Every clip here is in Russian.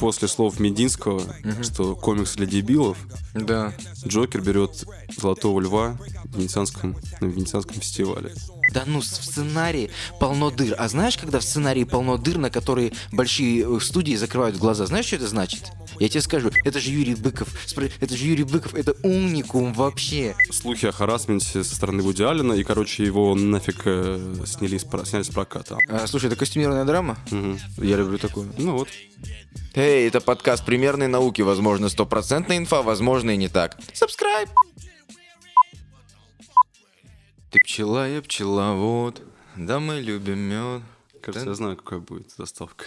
После слов Мединского, что комикс для дебилов, Да. Джокер берет Золотого Льва в Венецианском, на Венецианском фестивале. Да ну, в сценарии полно дыр. А знаешь, когда в сценарии полно дыр, на которые большие э, студии закрывают глаза, знаешь, что это значит? Я тебе скажу, это же Юрий Быков. Это же Юрий Быков, это умникум вообще. Слухи о харасменте со стороны Вуди Аллена, и, короче, его нафиг э, сняли, сняли с проката. А, слушай, это костюмированная драма? Мгм. Я люблю такую. Ну вот. Эй, это подкаст примерной науки. Возможно, стопроцентная инфа, возможно, и не так. Subscribe! Ты пчела, я пчеловод. Да мы любим мед. Кажется, Да. я знаю, какая будет заставка.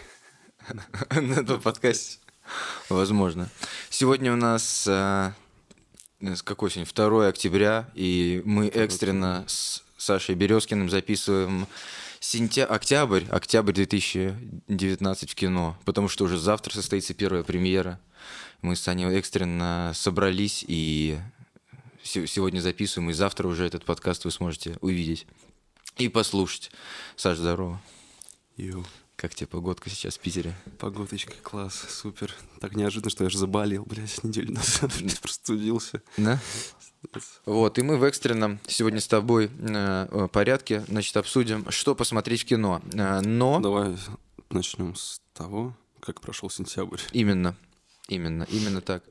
На этом подкасте. Возможно. Сегодня у нас с какой сегодня? 2 октября, и мы экстренно с Сашей Березкиным записываем сентя... октябрь, октябрь 2019 в кино, потому что уже завтра состоится первая премьера. Мы с Саней экстренно собрались и сегодня записываем, и завтра уже этот подкаст вы сможете увидеть и послушать. Саш, здорово. Йоу. Как тебе погодка сейчас в Питере? Погодочка, класс, супер. Так неожиданно, что я же заболел, блядь, неделю назад. Простудился. Да? Вот, и мы в экстренном сегодня с тобой э, э, порядке, значит, обсудим, что посмотреть в кино. Э, но Давай начнем с того, как прошел сентябрь. именно, именно, именно так.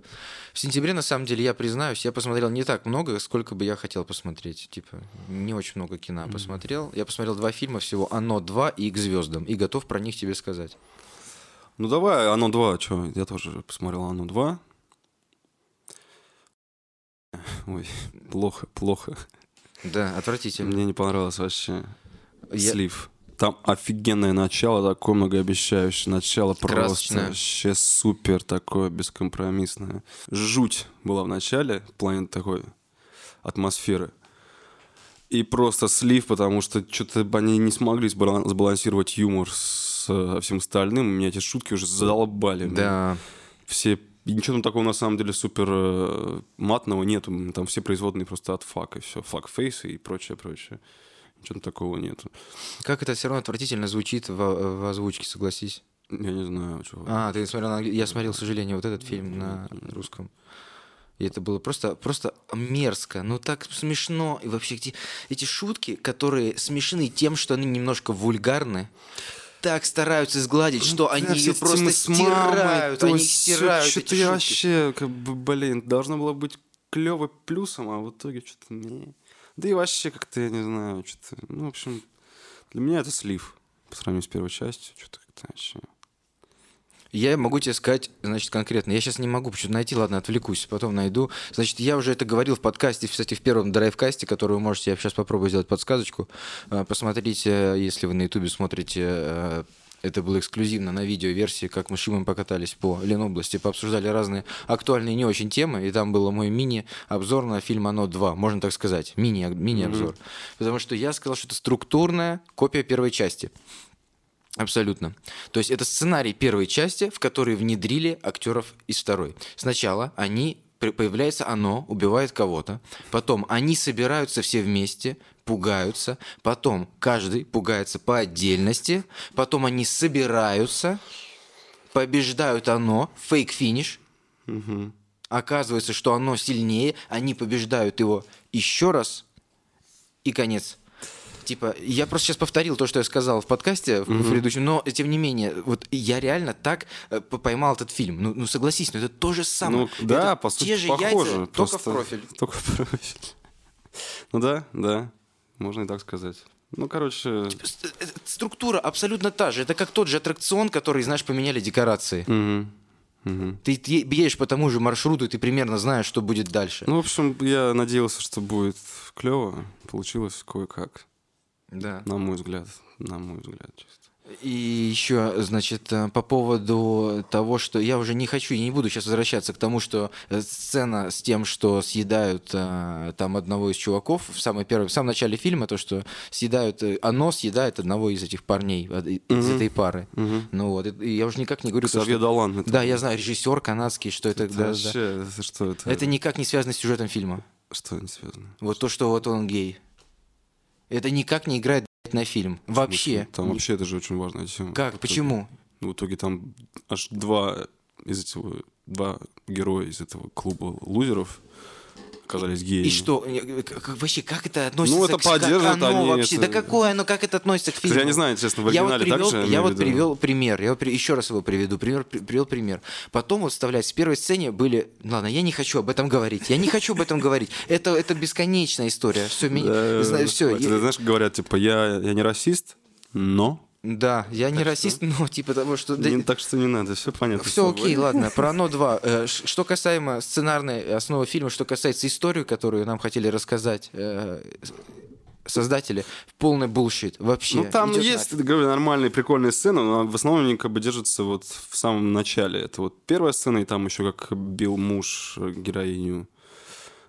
В сентябре, на самом деле, я признаюсь, я посмотрел не так много, сколько бы я хотел посмотреть. Типа, не очень много кино посмотрел. Я посмотрел два фильма всего, «Оно 2» и «К звездам», и готов про них тебе сказать. Ну давай, оно 2, что, я тоже посмотрел оно 2. Ой, плохо, плохо. Да, отвратительно. Мне не понравилось вообще Я- слив. Там офигенное начало, такое многообещающее. Начало просто вообще супер такое бескомпромиссное. Жуть была в начале, в плане такой атмосферы. И просто слив, потому что что-то они не смогли сбалан- сбалансировать юмор с всем остальным. Меня эти шутки уже задолбали. Да, Все... и Ничего там такого на самом деле супер э, матного нету. Там все производные просто от фак и все. Фак фейс и прочее, прочее. Там такого нету. как это все равно отвратительно звучит в, в озвучке, согласись. Я не знаю, чего. А, ты смотрел на Я смотрел, к сожалению, вот этот фильм на русском. И это было просто, просто мерзко, ну так смешно. И вообще эти, эти шутки, которые смешны тем, что они немножко вульгарны, так стараются сгладить, что они ее просто стирают, они стирают Что-то эти я вообще, как бы, блин, должно было быть клево плюсом, а в итоге что-то не. Да и вообще как-то, я не знаю, что-то... Ну, в общем, для меня это слив по сравнению с первой частью. Что-то как-то вообще... Я могу тебе сказать, значит, конкретно. Я сейчас не могу почему-то найти, ладно, отвлекусь, потом найду. Значит, я уже это говорил в подкасте, кстати, в первом драйвкасте, который вы можете, я сейчас попробую сделать подсказочку. А, Посмотрите, если вы на ютубе смотрите, э, это было эксклюзивно на видео-версии, как мы с Шимом покатались по Ленобласти, пообсуждали разные актуальные не очень темы, и там был мой мини-обзор на фильм «Оно 2», можно так сказать, мини- мини-обзор. Потому что я сказал, что это структурная копия первой части. Абсолютно. То есть это сценарий первой части, в который внедрили актеров из второй. Сначала они появляется оно, убивает кого-то, потом они собираются все вместе, пугаются, потом каждый пугается по отдельности, потом они собираются, побеждают оно, фейк-финиш, оказывается, что оно сильнее, они побеждают его еще раз, и конец. Типа, я просто сейчас повторил то, что я сказал в подкасте в в предыдущем, но тем не менее, вот я реально так э, поймал этот фильм. Ну, ну согласись, ну это то же самое. Ну, да, Это по сути, те же похоже. яйца, только в просто- профиль. Только в профиль. Ну да, да, можно и так сказать. Ну, короче... С- э, Структура абсолютно та же. Это как тот же аттракцион, который, знаешь, поменяли декорации. мгм, мгм. Ты едешь по тому же маршруту, и ты примерно знаешь, что будет дальше. Ну, в общем, я надеялся, что будет клево. Получилось кое-как. Да. На мой взгляд. На мой взгляд, чисто. И еще, значит, э, по поводу того, что я уже не хочу и не буду сейчас возвращаться к тому, что э, сцена с тем, что съедают э, там одного из чуваков в самой первой, в самом начале фильма, то, что съедают, оно съедает одного из этих парней, из этой пары. Ну вот, и я уже никак не говорю, Ксавье что... Далан. это- Да, я знаю, режиссер канадский, что это... это да, да. вообще, это что это? Это никак не связано с сюжетом фильма. Что не связано? Вот то, что вот он гей. Это никак не играет на фильм. Вообще. Там вообще это же очень важная тема. Как? В итоге- Почему? В итоге там аж два из этого два героя из этого клуба лузеров оказались геями. И что? э, как- вообще, как это относится Ну, это к как оно они вообще? это- Да какое оно, как это относится к фильму? Я не знаю, честно, в я вот оригинале привел, так же, я вот виду? привел пример, я при- еще раз его приведу, пример, при- привел пример. Потом вот вставлять в первой сцене были, ладно, я не хочу об этом говорить, я не хочу об этом говорить. Это это бесконечная история. Все, знаю, все. знаешь, говорят, типа, я, я не расист, но... Да, я не расист, но типа того, что Не- так что не надо, все понятно. Все окей, ладно. Про оно 2. Э, Что касаемо сценарной основы фильма, что касается истории, которую нам хотели рассказать э, создатели, полный bullshit. Вообще. Ну, там есть, нафиг. говорю, нормальные, прикольные сцены, но в основном они как бы держатся вот в самом начале. Это вот первая сцена, и там еще как бил муж э, героиню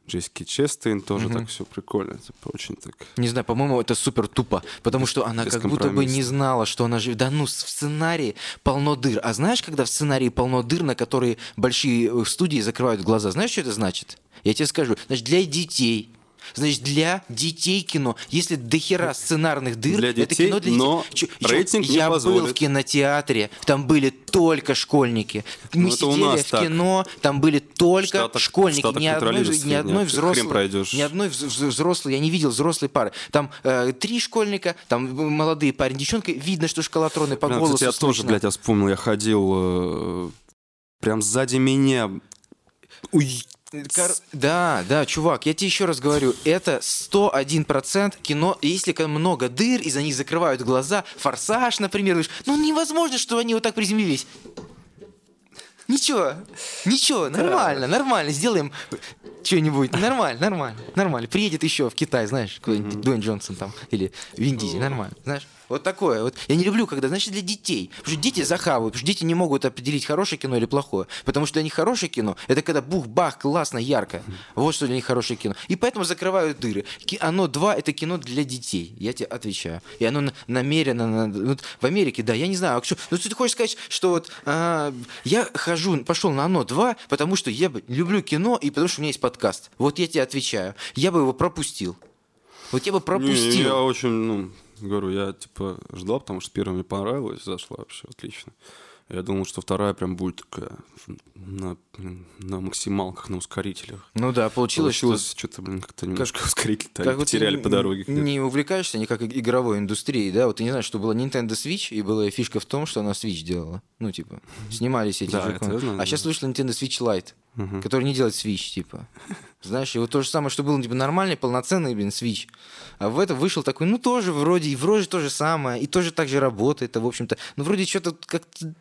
Джессики Честейн, тоже так все прикольно. Типа очень так... Не знаю, по-моему, это супер тупо, потому что она как будто бы не знала, что она живет. Да ну, в сценарии полно дыр. А знаешь, когда в сценарии полно дыр, на которые большие э, студии закрывают глаза, знаешь, что это значит? Я тебе скажу. Значит, для детей. Значит, для детей кино. Если дохера сценарных дыр, Для это детей, кино для детей. но Чё- рейтинг не Я был позволит. в кинотеатре, там были только школьники. Мы Ну, это у сидели нас в так. кино, там были только Штатах- школьники. Штатах ни одной, ни одной взрослой, ни одной вз- вз- взрослой, я не видел взрослой пары. Там э, три школьника, там молодые парень, девчонка, видно, что шкалатроны по Бля, голосу кстати, я тоже, блядь, я вспомнил, я ходил э, прям сзади меня. Уй, Кор- Да, да, чувак, я тебе еще раз говорю, это 101% кино, если много дыр, и за них закрывают глаза, форсаж, например, ну невозможно, что они вот так приземлились. Ничего, ничего, нормально, нормально, сделаем что-нибудь, нормально, нормально, нормально. Приедет еще в Китай, знаешь, какой-нибудь Дуэйн Джонсон там, или Вин Дизель, нормально, знаешь. Вот такое. Вот. Я не люблю, когда, значит, для детей. Потому что дети захавают, потому что дети не могут определить, хорошее кино или плохое. Потому что для них хорошее кино – это когда бух-бах, классно, ярко. Вот что для них хорошее кино. И поэтому закрывают дыры. Ки- Оно 2 – это кино для детей. Я тебе отвечаю. И оно на- намеренно... на- вот в Америке, да, я не знаю. а что- Ну, ты хочешь сказать, что вот а, я хожу, пошел на оно 2, потому что я люблю кино и потому что у меня есть подкаст. Вот я тебе отвечаю. Я бы его пропустил. Вот я бы Не, пропустил. я очень, ну, говорю, я типа ждал, потому что первая мне понравилась, зашла вообще отлично. Я думал, что вторая прям будет такая на, на максималках, на ускорителях. Ну да, получилось, что- Получилось что-то, блин, как-то немножко ускоритель Как потеряли по дороге. Не увлекаешься никак игровой индустрией, да? Вот ты не знаешь, что была Nintendo Switch, и была фишка в том, что она Switch делала. Ну, типа, снимались эти Да, же знаю, А да. сейчас вышла Nintendo Switch Lite, который не делает Switch, типа. Знаешь, и вот то же самое, что был, типа, нормальный, полноценный, блин, Switch. А в это вышел такой, ну, тоже вроде, и вроде то же самое, и тоже так же работает, а, в общем-то. Ну, вроде что-то как-то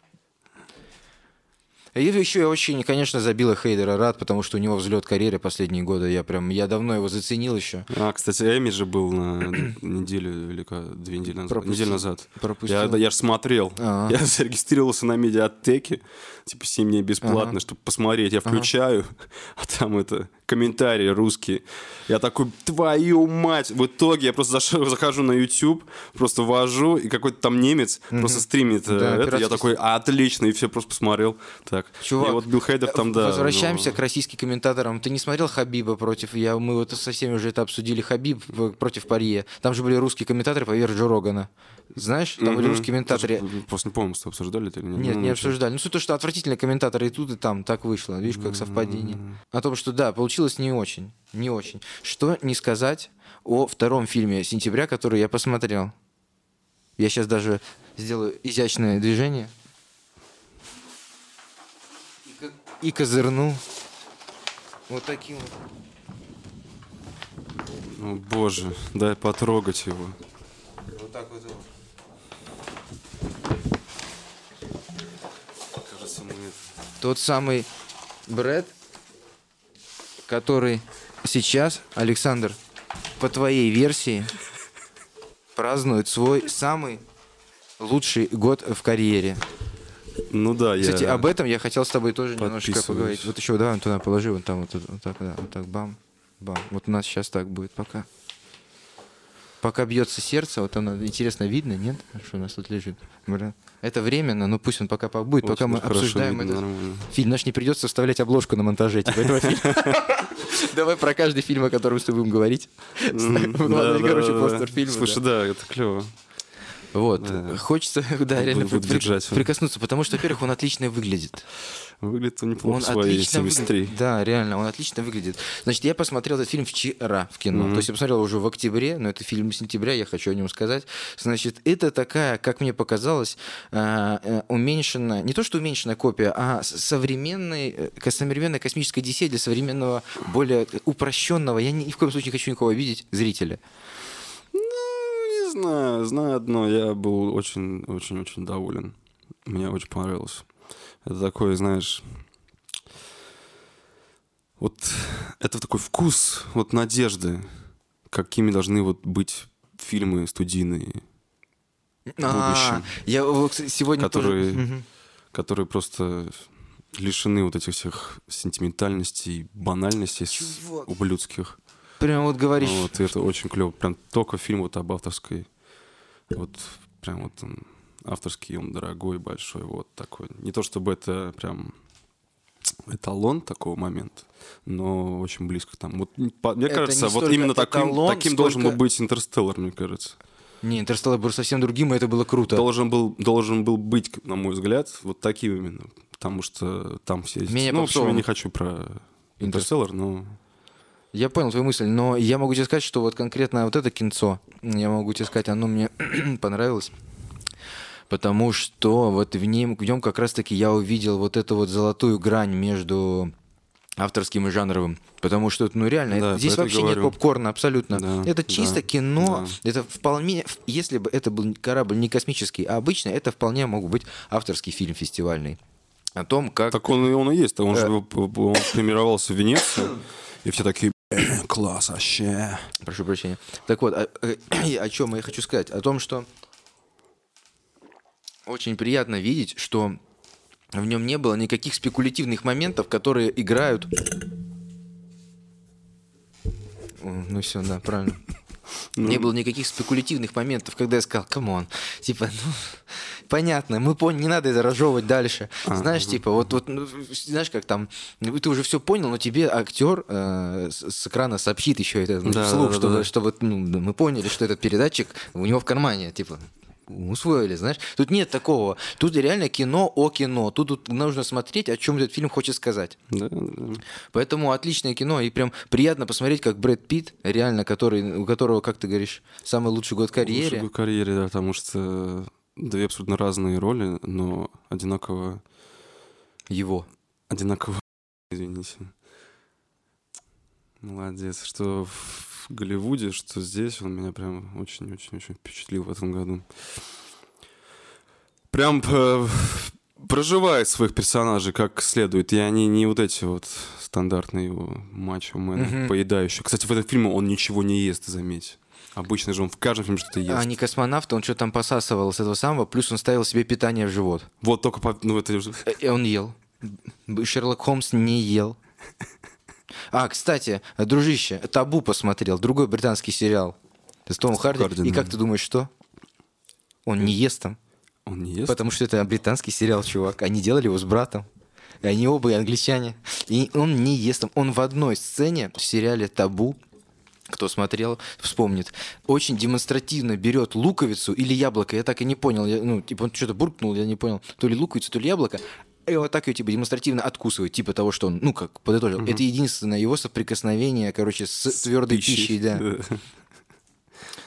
и еще я очень, конечно, забила Хейдера рад, потому что у него взлет карьеры последние годы. Я прям, я давно его заценил еще. А, кстати, Эми же был на неделю или две недели назад. Пропустил. Неделю назад. Пропустил. Я, я же смотрел. А. Я зарегистрировался на медиатеке, типа 7 дней бесплатно, Ага. чтобы посмотреть. Я включаю, а там это комментарии русские. Я такой, твою мать! В итоге я просто заш- захожу на YouTube, просто ввожу, и какой-то там немец просто стримит э, Да, это. Я такой, отлично, и все просто посмотрел. Так. Чувак, и вот Билл Хейдер там, да. Возвращаемся ну, к российским комментаторам. Ты не смотрел Хабиба против... Я, мы вот со всеми уже это обсудили. Хабиб против Парье. Там же были русские комментаторы поверх Джо Рогана. Знаешь, там были мгм. русские комментаторы. Просто не помню, что обсуждали это или нет. Нет, Ну, не обсуждали. Ну, суть то, что отвратительные комментаторы и тут, и там. Так вышло. Видишь, как совпадение. О том, что да, получилось не очень. Не очень. Что не сказать о втором фильме сентября, который я посмотрел. Я сейчас даже сделаю изящное движение. И, ко- и козырну. Вот таким вот. О, боже, дай потрогать его. Вот так вот. вот. Кажется, мы это... Тот самый Брэд, который сейчас, Александр, по твоей версии, празднует свой самый лучший год в карьере. Ну да, я... Кстати, об этом я хотел с тобой тоже немножко подписываюсь. поговорить. Вот еще давай туда положи, вон там вот, вот так, да, вот так, бам, бам. Вот у нас сейчас так будет пока. Пока бьется сердце, вот оно, интересно, видно, нет? Что у нас тут лежит? Это временно, но пусть он пока побудет, пока Очень мы хорошо обсуждаем видно, этот нормально. фильм. Наш не придется вставлять обложку на монтаже типа этого фильма. Давай про каждый фильм, о котором мы с тобой будем говорить. Короче, постер фильма. Слушай, да, это клево. Вот. Да. Хочется, да, реально при- прикоснуться, потому что, во-первых, он отлично выглядит. Выглядит он неплохо Он отлично 73. выглядит. Да, реально, он отлично выглядит. Значит, я посмотрел этот фильм вчера в кино. Мгм. То есть я посмотрел уже в октябре, но это фильм сентября, я хочу о нем сказать. Значит, это такая, как мне показалось, э, э, уменьшенная, не то что уменьшенная копия, а современной, э, современная космическая Одиссея для современного, более упрощенного, я ни, в коем случае не хочу никого обидеть, зрителя. Ну, не знаю. Знаю одно. Я был очень-очень-очень доволен. Мне очень понравилось. Это такой, знаешь... Вот это такой вкус вот надежды, какими должны вот быть фильмы студийные, А, я сегодня Которые- тоже- которые просто лишены вот этих всех сентиментальностей, банальностей Чувак. ублюдских. Прям вот говоришь, Вот, и это очень клево. Прям только фильм вот об авторской. Вот прям вот он авторский, он дорогой, большой, вот такой. Не то чтобы это прям эталон такого момента, но очень близко там. Вот, по- мне Это кажется, вот именно таким, эталон, таким должен был сколько- быть Интерстеллар, мне кажется. Не, Интерстеллар был совсем другим, и это было круто. Должен был, должен был быть, на мой взгляд, вот таким именно. Потому что там все... эти- Менее ну, в общем, я попсовым. не хочу про Интерстеллар, но... Я понял твою мысль, но я могу тебе сказать, что вот конкретно вот это кинцо, я могу тебе сказать, оно мне понравилось. Потому что вот в нем, в нем как раз-таки я увидел вот эту вот золотую грань между авторским и жанровым. Потому что, ну реально, Да, это- здесь вообще нет говорю. попкорна, абсолютно. Да, это чисто да, кино, да. это вполне, если бы это был корабль не космический, а обычный, это вполне мог быть авторский фильм фестивальный. О том, как... Так он, и он и есть. Он Э. же он премировался в Венеции, и все такие, «Э, класс, вообще. Прошу прощения. Так вот, о, э, о чем я хочу сказать? О том, что очень приятно видеть, что в нем не было никаких спекулятивных моментов, которые играют. О, Ну все, да, правильно. Не было никаких спекулятивных моментов, когда я сказал, come on, типа, ну, понятно, мы поняли, не надо это разжевывать дальше. Знаешь, типа, вот, вот, ну, знаешь, как там, ну, ты уже все понял, но тебе актер э, с, с экрана сообщит еще это ну, Да, вслух, да, да, что, да. что вот, ну, мы поняли, что этот передатчик у него в кармане, типа, усвоили, знаешь. Тут нет такого. Тут реально кино о кино. Тут, тут нужно смотреть, о чем этот фильм хочет сказать. Да, да. Поэтому отличное кино, и прям приятно посмотреть, как Брэд Питт, реально, который, у которого, как ты говоришь, самый лучший год в карьере. Лучший в карьере, да, потому что две абсолютно разные роли, но одинаково, Его. одинаково, извините. Молодец, что в Голливуде, что здесь, он меня прям очень-очень-очень впечатлил в этом году. Прям э, проживает своих персонажей как следует, и они не вот эти вот стандартные его мачо-мены, Мгм. поедающие. Кстати, в этом фильме он ничего не ест, заметь. Обычно же он в каждом фильме что-то ест. А не космонавт, он что-то там посасывал с этого самого, плюс он ставил себе питание в живот. Вот только по... Ну, это. Э, И он ел. Шерлок Холмс не ел. А, кстати, дружище, Табу посмотрел, другой британский сериал. С Томом Харди. Харди, И как ты думаешь, что? Он не ест там. Он не ест? Потому что это британский сериал, чувак. Они делали его с братом. И Они оба англичане. И он не ест там. Он в одной сцене в сериале «Табу» кто смотрел, вспомнит, очень демонстративно берет луковицу или яблоко, я так и не понял, я, ну, типа он что-то буркнул, я не понял, то ли луковицу, то ли яблоко, и вот так ее типа демонстративно откусывает, типа того, что он, ну, как подытожил. Это единственное его соприкосновение, короче, с, твердой пищей, да.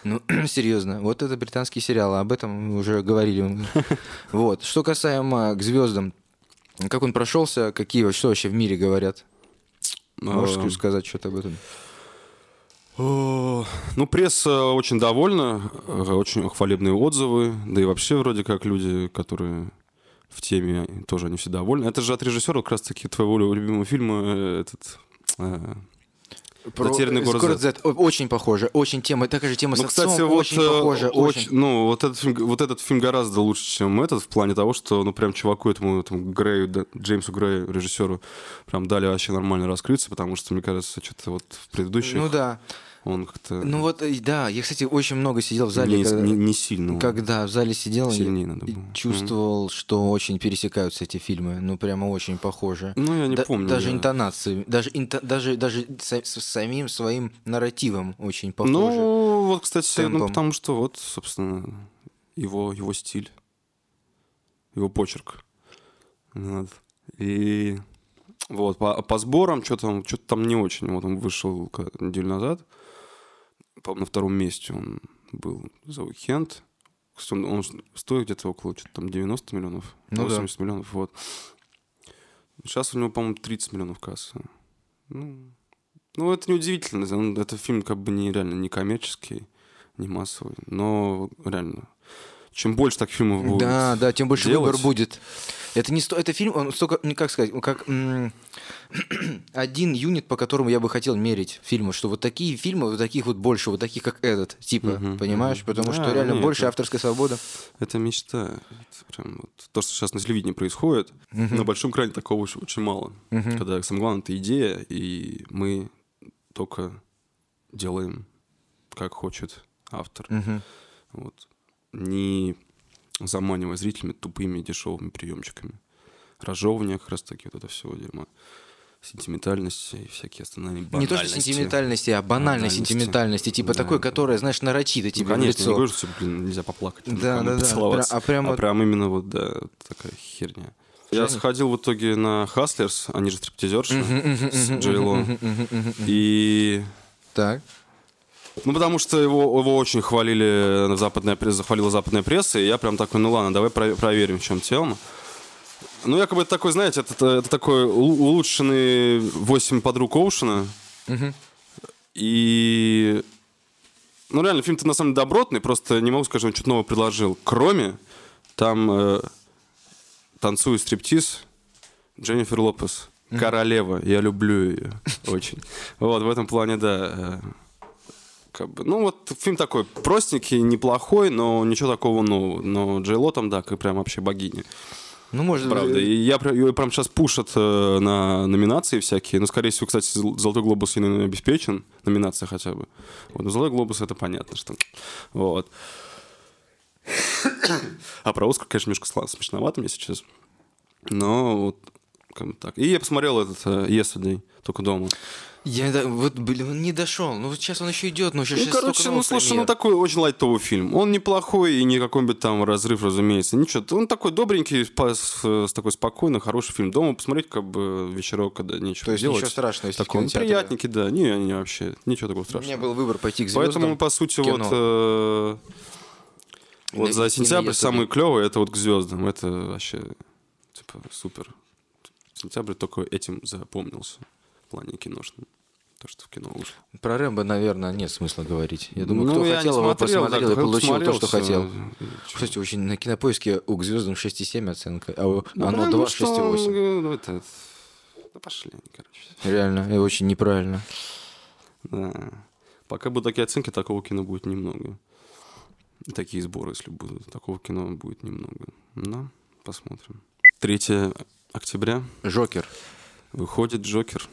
Ну, серьезно, вот это британский сериал, об этом мы уже говорили. Вот. Что касаемо к звездам, как он прошелся, какие что вообще в мире говорят? Можешь А, сказать что-то об этом? Ну, пресса очень довольна, э, очень хвалебные отзывы, да и вообще вроде как люди, которые в теме, тоже они все довольны. Это же от режиссера как раз-таки твоего любимого фильма э, этот... э, «Затерянный город Город Z». Z. Очень похоже, очень тема, такая же тема Ну, с кстати, отцом, вот, очень э, похоже, очень- очень. ну, вот этот, фильм, вот этот фильм гораздо лучше, чем этот, в плане того, что, ну, прям чуваку этому, этому Грею, да, Джеймсу Грею, режиссеру, прям дали вообще нормально раскрыться, потому что, мне кажется, что-то вот в предыдущих Ну да. Он как-то Ну вот, э, да, я, кстати, очень много сидел в зале, не, когда, не- не сильно. когда в зале сидел, Сильнее надо было. чувствовал, что очень пересекаются эти фильмы, ну прямо очень похожи. Ну, я не Да- помню. Даже я- интонации, даже, инто- даже, даже с, с самим своим нарративом очень похожи. Ну, вот, кстати, ну, темпом. потому что вот, собственно, его, его стиль, его почерк. Вот. И вот, по, по сборам что там, что-то там не очень. Вот он вышел неделю назад. По-моему, на втором месте он был за уикенд. Он, он стоит где-то около что-то там 90 миллионов, Ну да. 80 миллионов, вот. Сейчас у него, по-моему, 30 миллионов кассы. Ну, ну, это неудивительно. Он- Это фильм как бы не реально не коммерческий, не массовый. Но реально, чем больше таких фильмов будет Да, да, тем больше делать. выбор будет. Это не сто, это фильм, он столько, ну, как сказать, как м, один юнит, по которому я бы хотел мерить фильмы, что вот такие фильмы, вот таких вот больше, вот таких как этот, типа, Мгм, понимаешь? Потому что Да, реально нет, больше это- авторская свобода. Это мечта. Это прям вот то, что сейчас на телевидении происходит, на большом экране такого очень, очень мало. Когда самое главное это идея, и мы только делаем, как хочет автор. Мгм. Вот. Не заманивая зрителями тупыми дешевыми приемчиками. Разжевывание как раз таки вот это все дерьмо. Сентиментальности и всякие остальные Не то, что банальности. сентиментальности, а банальной Банальности. сентиментальности, типа Да. такой, которая, знаешь, нарочито Ну, тебе в конечно, я не лицо. говорю, что, блин, нельзя поплакать, Да, да, да. а прям а вот- прям именно вот, да, такая херня. Я сходил в итоге на Хаслерс, они же стриптизерши, с мгм, Джей Ло. мгм, мгм, мгм. И... Так. Ну, потому что его, его очень хвалили, западная пресса, захвалила западная пресса, и я прям такой, ну ладно, давай про- проверим, в чем тема. Ну, якобы это такой, знаете, это, это такой улучшенный «Восемь подруг Оушена». Мгм. И... Ну, реально, фильм-то на самом деле добротный, просто не могу сказать, что он что-то новое предложил. Кроме, там э, танцует стриптиз Дженнифер Лопес. Королева. Я люблю ее очень. Вот, в этом плане, да. э, Как бы, ну, вот фильм такой простенький, неплохой, но ничего такого нового. Но Джей Ло там, да, как прям вообще богиня. Ну, может Правда. И я ее прям сейчас пушат э, на номинации всякие. Ну, скорее всего, кстати, «Зол- «Золотой глобус» и обеспечен. Номинация хотя бы. Вот, но «Золотой глобус» — это понятно, что... Вот. А про «Оскар», конечно, немножко смешновато мне сейчас. Но вот как бы так. И я посмотрел этот э, «Yesterday», только дома. Я вот, блин, не дошел. Ну, вот сейчас он еще идет, ну, сейчас Ну, короче, ну, слушай, ну, такой очень лайтовый фильм. Он неплохой и не какой-нибудь там разрыв, разумеется. Ничего, он такой добренький, с, такой спокойный, хороший фильм. Дома посмотреть, как бы, вечерок, когда нечего То есть делать. ничего страшного, если Такой, приятненький, да. Не, не, вообще, ничего такого У страшного. меня был выбор пойти к звездам. Поэтому, по сути, кино. вот, э, вот за сентябрь самый клевый это вот к звездам. Это вообще, типа, супер. Сентябрь только этим запомнился плане киношном. То, что в кино вышло. Про Рэмбо, наверное, нет смысла говорить. Я думаю, Ну, кто я хотел, его смотрел, посмотрел да, и получил то, посмотрел, что всё. хотел. Чё? Кстати, очень на кинопоиске у к звездам 6,7 оценка, а у- Ну, оно потому 2, что 6,8. он, ну, это, да пошли они, короче. Реально, и очень неправильно. Да. Пока будут такие оценки, такого кино будет немного. И такие сборы, если будут, такого кино будет немного. Но посмотрим. 3 октября Жокер. выходит Джокер.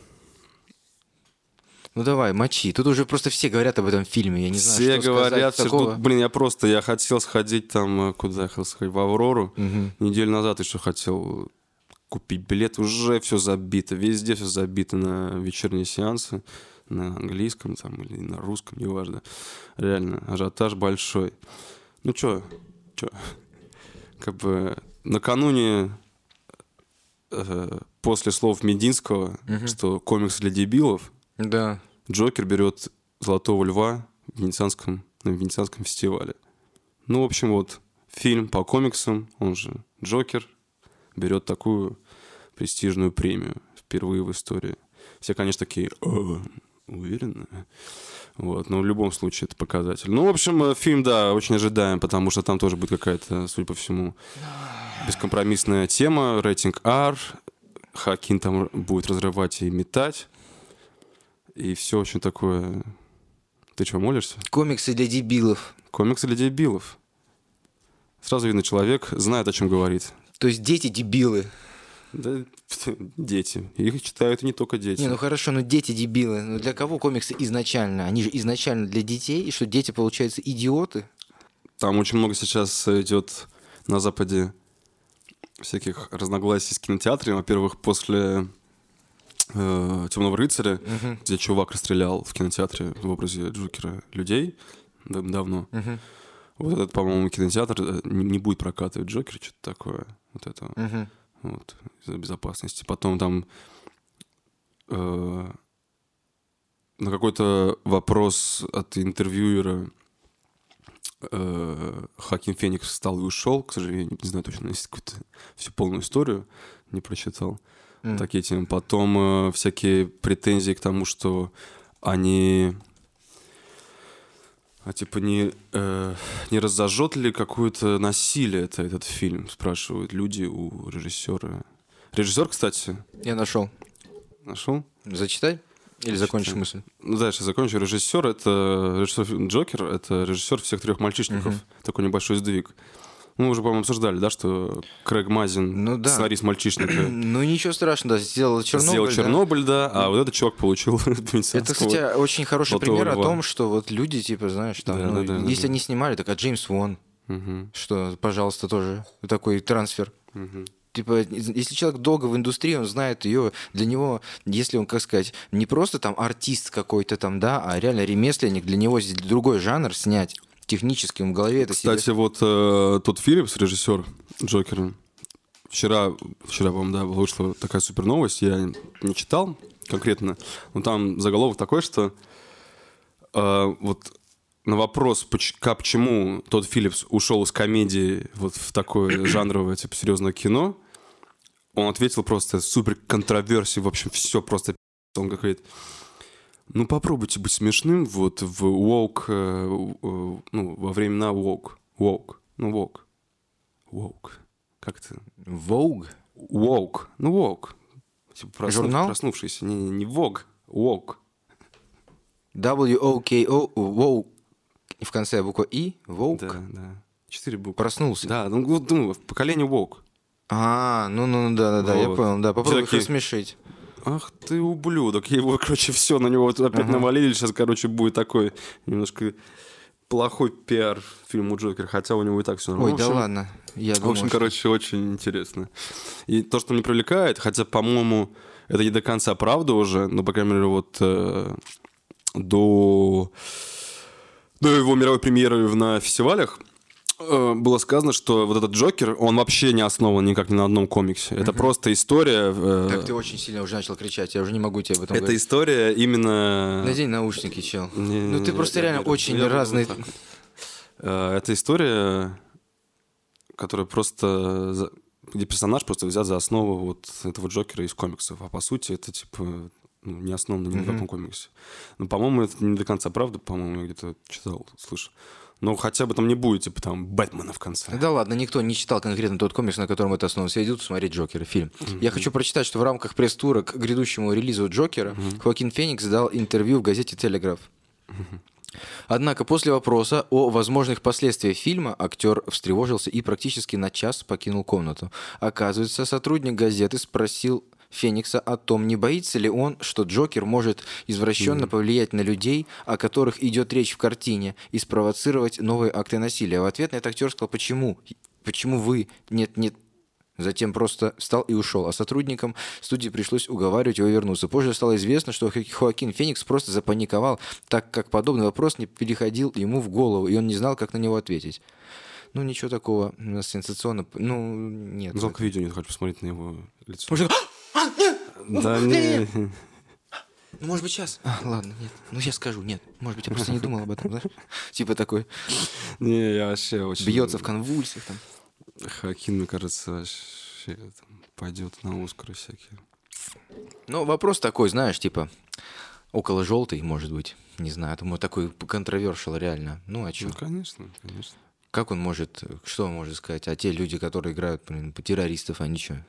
Ну давай, мочи. Тут уже просто все говорят об этом фильме. Я не знаю, все что говорят, сказать все такого. ждут. Блин, я просто, я хотел сходить там, э, куда я хотел сходить, в Аврору. Мгм. Неделю назад еще хотел купить билет, уже все забито, везде все забито на вечерние сеансы, на английском там или на русском, неважно. Реально, ажиотаж большой. Ну чё, чё, как бы накануне э, после слов Мединского, Мгм. что комикс для дебилов, Да. Джокер берет Золотого Льва в Венецианском, на Венецианском фестивале. Ну, в общем, вот фильм по комиксам, он же Джокер, берет такую престижную премию впервые в истории. Все, конечно, такие, «О, уверены? Вот, но в любом случае это показатель. Ну, в общем, э, фильм, да, очень ожидаем, потому что там тоже будет какая-то, судя по всему, бескомпромиссная тема, рейтинг R, Хакин там будет разрывать и метать. И все очень такое... Ты что, молишься? Комиксы для дебилов. Комиксы для дебилов. Сразу видно, человек знает, о чем говорит. То есть дети дебилы. Да, дети. Их читают не только дети. Не, ну хорошо, но дети дебилы. Но для кого комиксы изначально? Они же изначально для детей, и что дети, получаются, идиоты? Там очень много сейчас идет на Западе всяких разногласий с кинотеатрами. Во-первых, после э, Темного рыцаря, Мгм. где чувак расстрелял в кинотеатре в образе Джокера людей дав- давно. Мгм. вот этот, по-моему, кинотеатр э, не будет прокатывать Джокер, что-то такое. Вот это. Мгм. Вот, из-за безопасности. Потом там э, на какой-то вопрос от интервьюера э, Хаким Феникс встал и ушел, к сожалению, не знаю точно, если какую-то всю полную историю не прочитал. М. Такие темы. Потом э, всякие претензии к тому, что они а типа не, э, не разожжет ли какое-то насилие это, этот фильм, спрашивают люди у режиссера. Режиссер, кстати, Я нашел. нашел? Зачитай? Или закончишь мысль? Ну, дальше закончу. Режиссер это режиссер Джокер, это режиссер всех трех мальчишников. Мгм. Такой небольшой сдвиг. Мы уже, по-моему, обсуждали, да, что Крэг Мазин, Ну да. сценарист мальчишника, Ну ничего страшного, да, сделал Чернобыль. сделал да. Чернобыль, да, а вот этот чувак получил Это, кстати, очень хороший пример о том, что вот люди, типа, знаешь, там, Да, ну, да, да, если да. они снимали, так а Джеймс Вон, Мгм, что, пожалуйста, тоже такой трансфер. мгм. Типа, если человек долго в индустрии, он знает ее, для него, если он, как сказать, не просто там артист какой-то там, да, а реально ремесленник, для него здесь другой жанр снять технически в голове это себе- Кстати, вот э, тот Филлипс, режиссер Джокера, вчера, вчера, по-моему, да, вышла такая супер новость, я не читал конкретно, но там заголовок такой, что э, вот на вопрос, как, почему тот Филлипс ушел из комедии вот в такое жанровое, типа, серьезное кино, он ответил просто супер контроверсии, в общем, все просто. Он говорит, ну попробуйте быть смешным вот в woke, э, э, ну, во времена woke, woke, ну woke, woke, как это, Vogue? woke, ну woke, типа проснув- Журнал? проснувшийся, не, не, не vogue, woke, W-O-K-O, Vogue. И в конце буква И, Vogue. да, да, четыре буквы. Проснулся. Да, ну думаю, поколение woke. А, ну, ну, ну, да, да, да, я понял, да, попробуй их рассмешить. Ах ты ублюдок, его, короче, все, на него вот опять Ага. навалили, сейчас, короче, будет такой немножко плохой пиар фильму Джокер, хотя у него и так все Ой, нормально. да В общем, ладно. Я В общем, короче, очень интересно. И то, что меня привлекает, хотя, по-моему, это не до конца правда уже, но, по крайней мере, вот э, до, до его мировой премьеры на фестивалях было сказано, что вот этот Джокер, он вообще не основан никак ни на одном комиксе. Это просто история... э, Так ты очень сильно уже начал кричать, я уже не могу тебе об этом это говорить. история именно... Надень наушники, чел. Не, Ну ты просто я реально говорю, очень я разный. Э, Это история, которая просто... Где персонаж просто взят за основу вот этого Джокера из комиксов. А по сути это типа ну, не основано ни на каком комиксе. Ну, по-моему, это не до конца правда, по-моему, я где-то читал, слышал. Но хотя бы там не будет, типа, там, Бэтмена в конце. Да ладно, никто не читал конкретно тот комикс, на котором это основано. Все идут смотреть Джокера, фильм. Я хочу прочитать, что в рамках пресс-тура к грядущему релизу Джокера Хоакин Феникс дал интервью в газете «Телеграф». Однако после вопроса о возможных последствиях фильма актер встревожился и практически на час покинул комнату. Оказывается, сотрудник газеты спросил Феникса о том, не боится ли он, что Джокер может извращенно повлиять на людей, о которых идет речь в картине, и спровоцировать новые акты насилия. В ответ на это актер сказал, почему? Почему вы? Нет, нет, Затем просто встал и ушел, а сотрудникам студии пришлось уговаривать его вернуться. Позже стало известно, что Хо- Хоакин Феникс просто запаниковал, так как подобный вопрос не переходил ему в голову, и он не знал, как на него ответить. Ну, ничего такого у нас сенсационно... Ну, нет. Жалко видео, не хочу посмотреть на его лицо. Может, «А, нет! Да не... Ну, может быть, сейчас. А, ладно, нет. Ну, я скажу, нет. Может быть, я просто не думал об этом, знаешь? Типа такой, Не, я вообще очень... бьется в конвульсиях там. Хакин, мне кажется, вообще там, пойдет на Оскары всякие. Ну, вопрос такой, знаешь, типа, около желтый, может быть. Не знаю, думаю, такой контровершил реально. Ну, а что? Ну, конечно, конечно. Как он может, что он может сказать? А те люди, которые играют, блин, по террористов, они что?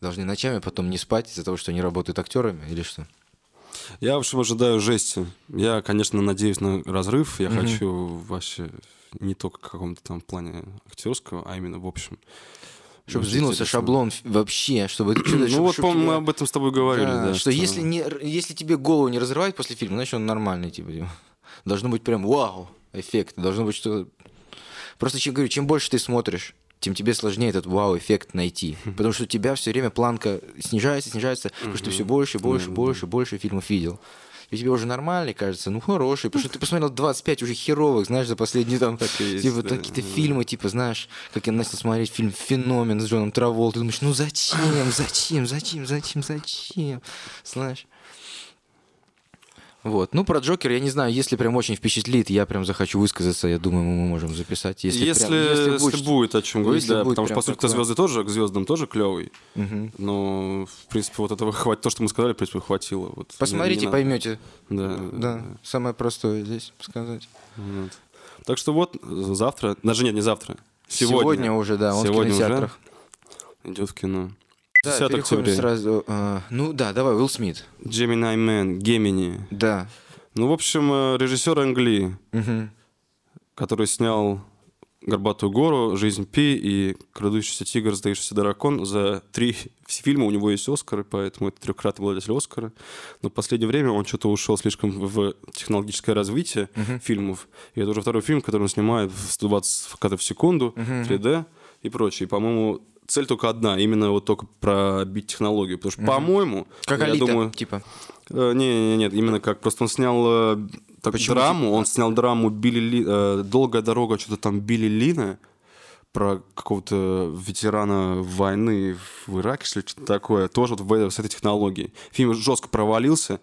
Должны ночами потом не спать из-за того, что они работают актерами или что? Я, в общем, ожидаю жести. Я, конечно, надеюсь на разрыв. Я Мгм. хочу вообще не только в каком-то там плане актерского, а именно в общем. Чтобы Ну, сдвинулся шаблон вообще, чтобы... Ну вот, по-моему, мы об этом с тобой говорили, Да, да. что, если, не, если тебе голову не разрывать после фильма, значит, он нормальный, типа. типа. Должно быть прям вау, эффект. Должно быть что... Просто чем, говорю, чем больше ты смотришь, тем тебе сложнее этот вау-эффект найти. Потому что у тебя все время планка снижается, снижается, потому что ты все больше, больше, больше, больше фильмов видел. и тебе уже нормальный кажется, ну хороший, потому что ты посмотрел 25 уже херовых, знаешь, за последние там, Так есть, типа, да. какие-то фильмы, типа, знаешь, как я начал смотреть фильм «Феномен» с Джоном Траволтой, ты думаешь, ну зачем, зачем, зачем, зачем, зачем, знаешь. Вот. Ну, про Джокер, я не знаю, если прям очень впечатлит, я прям захочу высказаться, я думаю, мы можем записать. Если, Если, прям- если, будет, будет, о чем говорить, если да, потому что, по сути, такое. звезды тоже, к звездам тоже клевый. Мгм. Но, в принципе, вот этого хватит, то, что мы сказали, в принципе, хватило. Вот, Посмотрите, поймете. Да, Да, самое простое здесь сказать. Вот. Так что вот, завтра, даже нет, не завтра, Сегодня, сегодня, уже, да, он Сегодня в уже кинотеатрах. идет в кино. Да, 10 переходим октября. сразу. а, ну да, давай, Уилл Смит. Gemini Man, Гемини. Да. Ну, в общем, э, режиссер Англи, Мгм. который снял «Горбатую гору», «Жизнь Пи» и «Крадущийся тигр, сдающийся дракон». За три фильма у него есть Оскары, поэтому это трехкратный обладатель Оскара. Но в последнее время он что-то ушел слишком в технологическое развитие фильмов. И это уже второй фильм, который он снимает в 120 кадров в секунду, 3D и прочее. И, по-моему, цель только одна, именно вот только пробить технологию. Потому что, по-моему, Как я Алита, думаю... типа. Э, Не, не, нет, именно как просто он снял э, так, Почему драму, он снял драму Билли Ли, э, долгая дорога, что-то там Билли Лина про какого-то ветерана войны в Ираке, что ли, что-то такое, тоже вот в- с этой технологией. Фильм жестко провалился,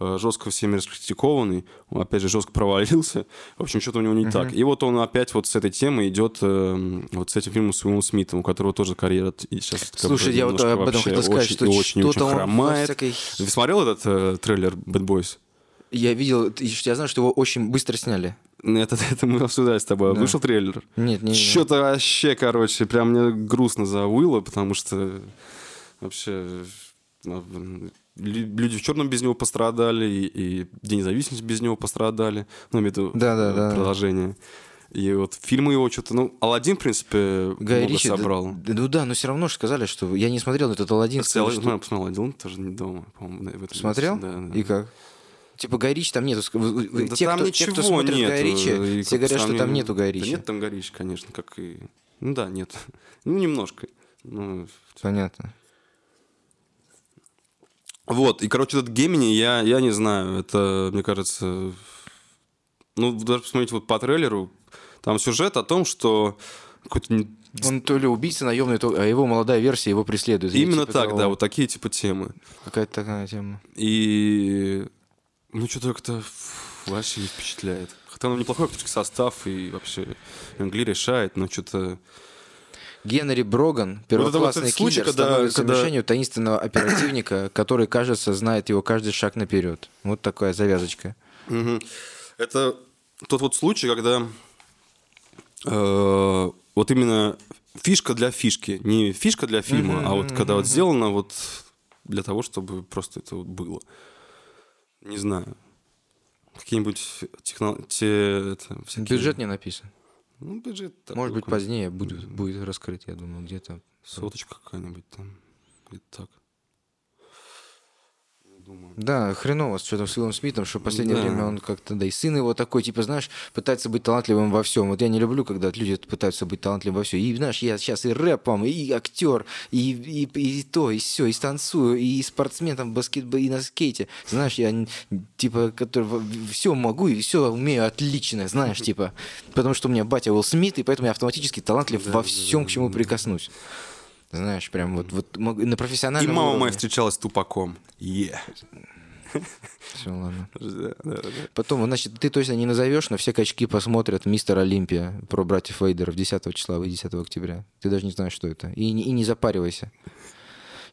жестко всеми раскритикованный, он опять же жестко провалился. В общем, что-то у него не так. И вот он опять вот с этой темой идет э, вот с этим фильмом с Уиллом Смитом, у которого тоже карьера сейчас Слушай, я вот немножко об этом хотел сказать, очень- что очень, что-то очень он хромает. всякой- Ты смотрел этот э, трейлер Bad Boys? Я видел, я знаю, что его очень быстро сняли. Ну, Это, это мы обсуждали с тобой. Да. Вышел трейлер. Нет, не, не. Что-то вообще, короче, прям мне грустно за Уилла, потому что вообще э, люди в черном без него пострадали, и, День независимости без него пострадали. Ну, имею в виду Да, да, э, да. продолжение. И вот фильмы его что-то... Ну, Алладин, в принципе, Гай много Ричи, собрал. да- ну да, но все равно же сказали, что я не смотрел этот Аладдин. Я сказали, что- посмотрел Алладин тоже не дома, по-моему, Смотрел? Да, да. И как? Типа Гай Ричи там нету. Да те, там кто, ничего те, кто смотрит нет. Гай Ричи, все говорят, что там нету Гай Да нет там Гай Ричи, конечно, как и... Ну да, нет. Ну, немножко. Ну, Понятно. Вот, и, короче, этот Гемини, я, я не знаю, это, мне кажется... Ну, даже посмотрите вот по трейлеру, там сюжет о том, что какой-то... Он то ли убийца наемный, то, а его молодая версия его преследует. Именно типа так, того. да, вот такие типа темы. Какая-то такая тема. И... Ну, что-то как-то вообще не впечатляет. Хотя ну, неплохой актерский состав, и вообще Энгли решает, но что-то... Генри Броган, вот первоклассный этот случай, киллер, когда- становится когда- мишенью таинственного оперативника, который, кажется, знает его каждый шаг наперед. Вот такая завязочка. Мгм. Это тот вот случай, когда э, вот именно фишка для фишки. Не фишка для фильма, а вот когда вот сделано вот для того, чтобы просто это вот было. Не знаю. Какие-нибудь техно... те, это, всякие- Бюджет не написан. Ну, бюджет. Может быть, позднее будет, будет раскрыт, я думаю, где-то. Соточка какая-нибудь там. Где-то так. Думаю. Да, хреново что-то с Уиллом Смитом, что в последнее Да. время он как-то, да и сын его такой, типа, знаешь, пытается быть талантливым во всем. Вот я не люблю, когда люди пытаются быть талантливым во всем. И, знаешь, я сейчас и рэпом, и актер, и, и, и то, и все, и станцую, и спортсмен там в баскетбол, и на скейте. Знаешь, я типа, который все могу и все умею отлично, знаешь, типа. Потому что у меня батя Уилл Смит, и поэтому я автоматически талантлив во всем, к чему прикоснусь. Знаешь, прям вот, вот на И профессиональном мама уровне. моя встречалась с тупаком. Е. Всё, ладно. Да, да, да. Потом, значит, ты точно не назовешь, но все качки посмотрят «Мистер Олимпия» про братьев Вейдеров 10 числа, выйдет 10 октября. Ты даже не знаешь, что это. И, и не запаривайся.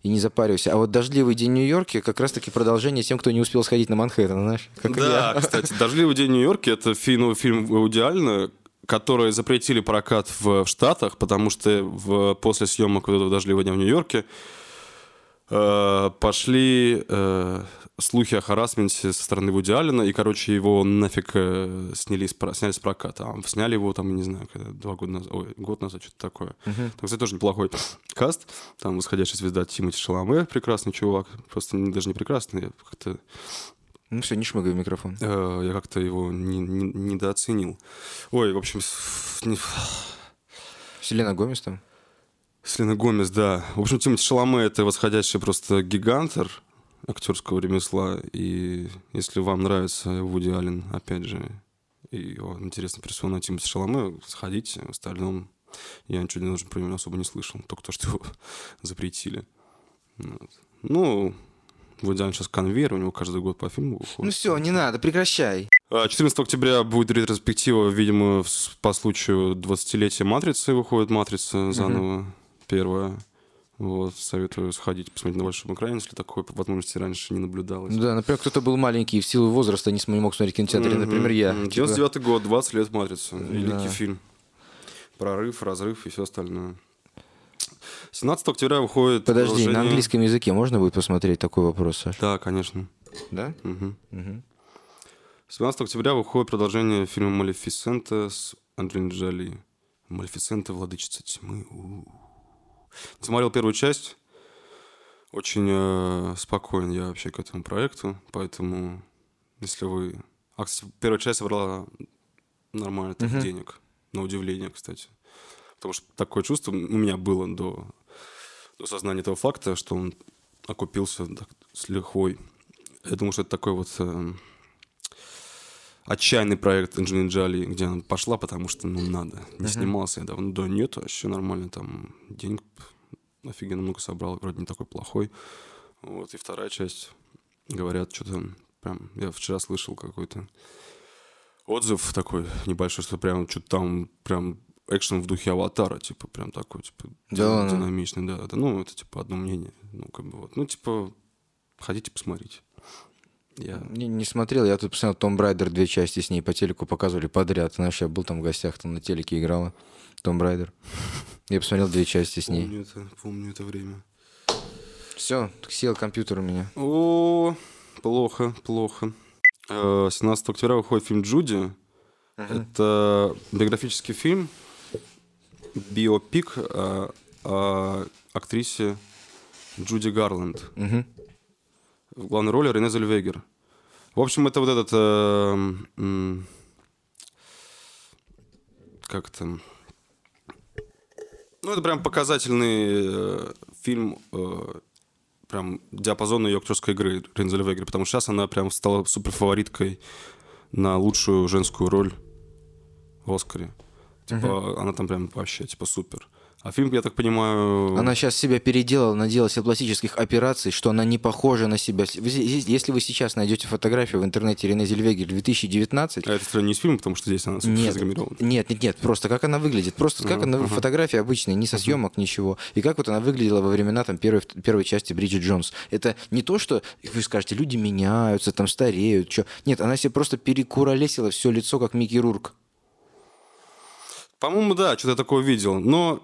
И не запаривайся. А вот «Дождливый день в Нью-Йорке» как раз-таки продолжение тем, кто не успел сходить на Манхэттен, знаешь? Как да, я. кстати, «Дождливый день в Нью-Йорке» — это фильм, ну, фильм идеально, который запретили прокат в, Штатах, потому что в, после съемок вот этого «Дождливого дня в Нью-Йорке» э, пошли э, слухи о харасменте со стороны Вуди Аллена, и, короче, его нафиг э, сняли, с, сняли с проката. А сняли его там, не знаю, когда, два года назад, ой, год назад, что-то такое. Там, кстати, тоже неплохой каст. Там восходящая звезда Тимоти Шаломе, прекрасный чувак. Просто даже не прекрасный, а как-то Ну все, не шмыгай в микрофон. Э, Я как-то его не- не- недооценил. Ой, в общем, с- Селена Гомес там? Селена Гомес, да. В общем, Тимати Шаломе — это восходящий просто гигантер. актерского ремесла. И если вам нравится Вуди Аллен, опять же, и его интересная персона Тимати Шаломе, сходите. В остальном я ничего не даже про него особо не слышал. Только то, что его запретили. Вот. Ну, Вуди Аллен сейчас конвейер, у него каждый год по фильму выходит. Ну все, не надо, прекращай. 14 А, октября будет ретроспектива, видимо, по случаю 20-летия «Матрицы» выходит «Матрица» заново, первая. Вот, советую сходить, посмотреть на большом экране, если такое по возможности раньше не наблюдалось. Да, например, кто-то был маленький и в силу возраста не мог смотреть в кинотеатре, Мгм. например, я. Мгм. Типа, 99 год, 20 лет «Матрица». Великий Да. фильм. Прорыв, разрыв и все остальное. 17 октября выходит... Подожди, на продолжение- английском языке можно будет посмотреть такой вопрос, Саш? Да, конечно. Да? Мгм. Мгм. 17 октября выходит продолжение фильма «Малефисента» с Анджелиной Джоли. «Малефисента. Владычица тьмы». У-у-у. Смотрел первую часть. Очень э, спокоен я вообще к этому проекту, поэтому если вы... А, кстати, первая часть собрала нормально так Мгм. денег, на удивление, кстати. Потому что такое чувство у меня было до, до сознания этого факта, что он окупился так с лихвой. Я думаю, что это такой вот э, отчаянный проект Анджелины Джоли, где она пошла, потому что, ну, надо. Не снимался я давно. Да нет, вообще нормально. Там денег офигенно много собрал. Вроде не такой плохой. Вот. И вторая часть, говорят, что-то прям... Я вчера слышал какой-то отзыв такой небольшой, что прям что-то там прям экшен в духе аватара, типа, прям такой, типа, Да динамичный, да, да. Ну, это, типа, одно мнение. Ну, как бы вот. Ну, типа, ходите, посмотрите. Я... Не, не смотрел, я тут посмотрел Том Брайдер, две части с ней по телеку показывали подряд. Знаешь, я был там в гостях, там на телеке играла Том Брайдер. Я посмотрел две части с ней. Помню это, помню это время. Все, сел компьютер у меня. О, плохо, плохо. Э, 17 октября выходит фильм «Джуди». Это биографический фильм, биопик о, о актрисе Джуди Гарленд. Мгм. В главной роли Рене Зельвегер. В общем, это вот этот... э, м, как это... Ну, это прям показательный э, фильм э, прям диапазона ее актерской игры Рене Зельвегер, потому что сейчас она прям стала супер фавориткой на лучшую женскую роль в Оскаре. Типа, она там прям вообще, типа, супер. А фильм, я так понимаю... Она сейчас себя переделала, наделала себе пластических операций, что она не похожа на себя. Если вы сейчас найдете фотографию в интернете Рене Зельвегер 2019, А это не из фильма, потому что здесь она Нет, нет, нет, нет, просто как она выглядит. Просто как Ага, она ага. фотография обычная, не со съемок, ничего. И как вот она выглядела во времена там, первой, первой части Бриджит Джонс. Это не то, что вы скажете, люди меняются, там стареют. Чё. Нет, она себе просто перекуролесила все лицо, как Микки Рурк. По-моему, да, что-то такое видел. Но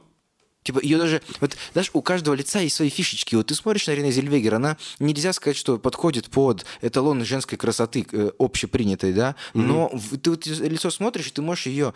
Типа, ее даже, вот, знаешь, у каждого лица есть свои фишечки. Вот ты смотришь на Рене Зельвегер, она нельзя сказать, что подходит под эталон женской красоты э, общепринятой, да, но в- ты вот лицо смотришь, и ты можешь ее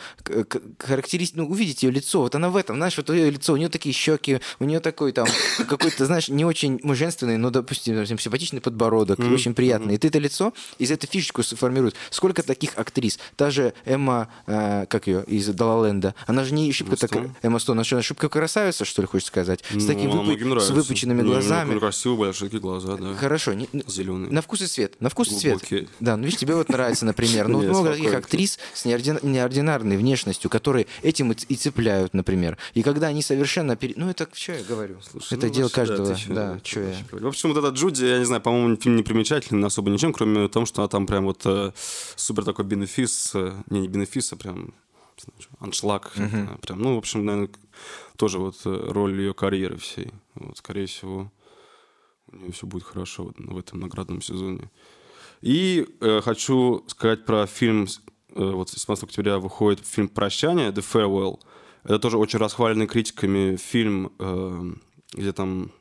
характеристику, ну, увидеть ее лицо. Вот она в этом, знаешь, вот ее лицо, у нее такие щеки, у нее такой там какой-то, знаешь, не очень мужественный, но, допустим, допустим, симпатичный подбородок, очень приятный. И ты это лицо из этой фишечку сформирует. Сколько таких актрис? Та же Эмма, э, как ее, из Далаленда, она же не шибко Эмма так... Стоун? Эмма Стоун, она что, шибко красавица, что ли, хочешь сказать? С ну, такими она выпу- с выпученными ну, глазами. красивые большие глаза, да. Хорошо, не- ну, Зеленые. на вкус и цвет. На вкус и цвет. Да, ну видишь, тебе вот нравится, например. Ну, много таких актрис с неордина- неординарной внешностью, которые этим и цепляют, например. И когда они совершенно... пере- Ну, это что я говорю? Слушай, это ну, дело каждого. Да, что я... говоришь. В общем, вот этот Джуди, я не знаю, по-моему, фильм не примечательный особо ничем, кроме того, что она там прям вот э, супер такой бенефис, э, не, не бенефис, а прям аншлаг. это прям, ну, в общем, наверное, тоже вот э, роль ее карьеры всей. Вот, скорее всего, у нее все будет хорошо вот в этом наградном сезоне. И э, хочу сказать про фильм, э, вот 17 октября выходит фильм «Прощание», «The Farewell». Это тоже очень расхваленный критиками фильм, э, где там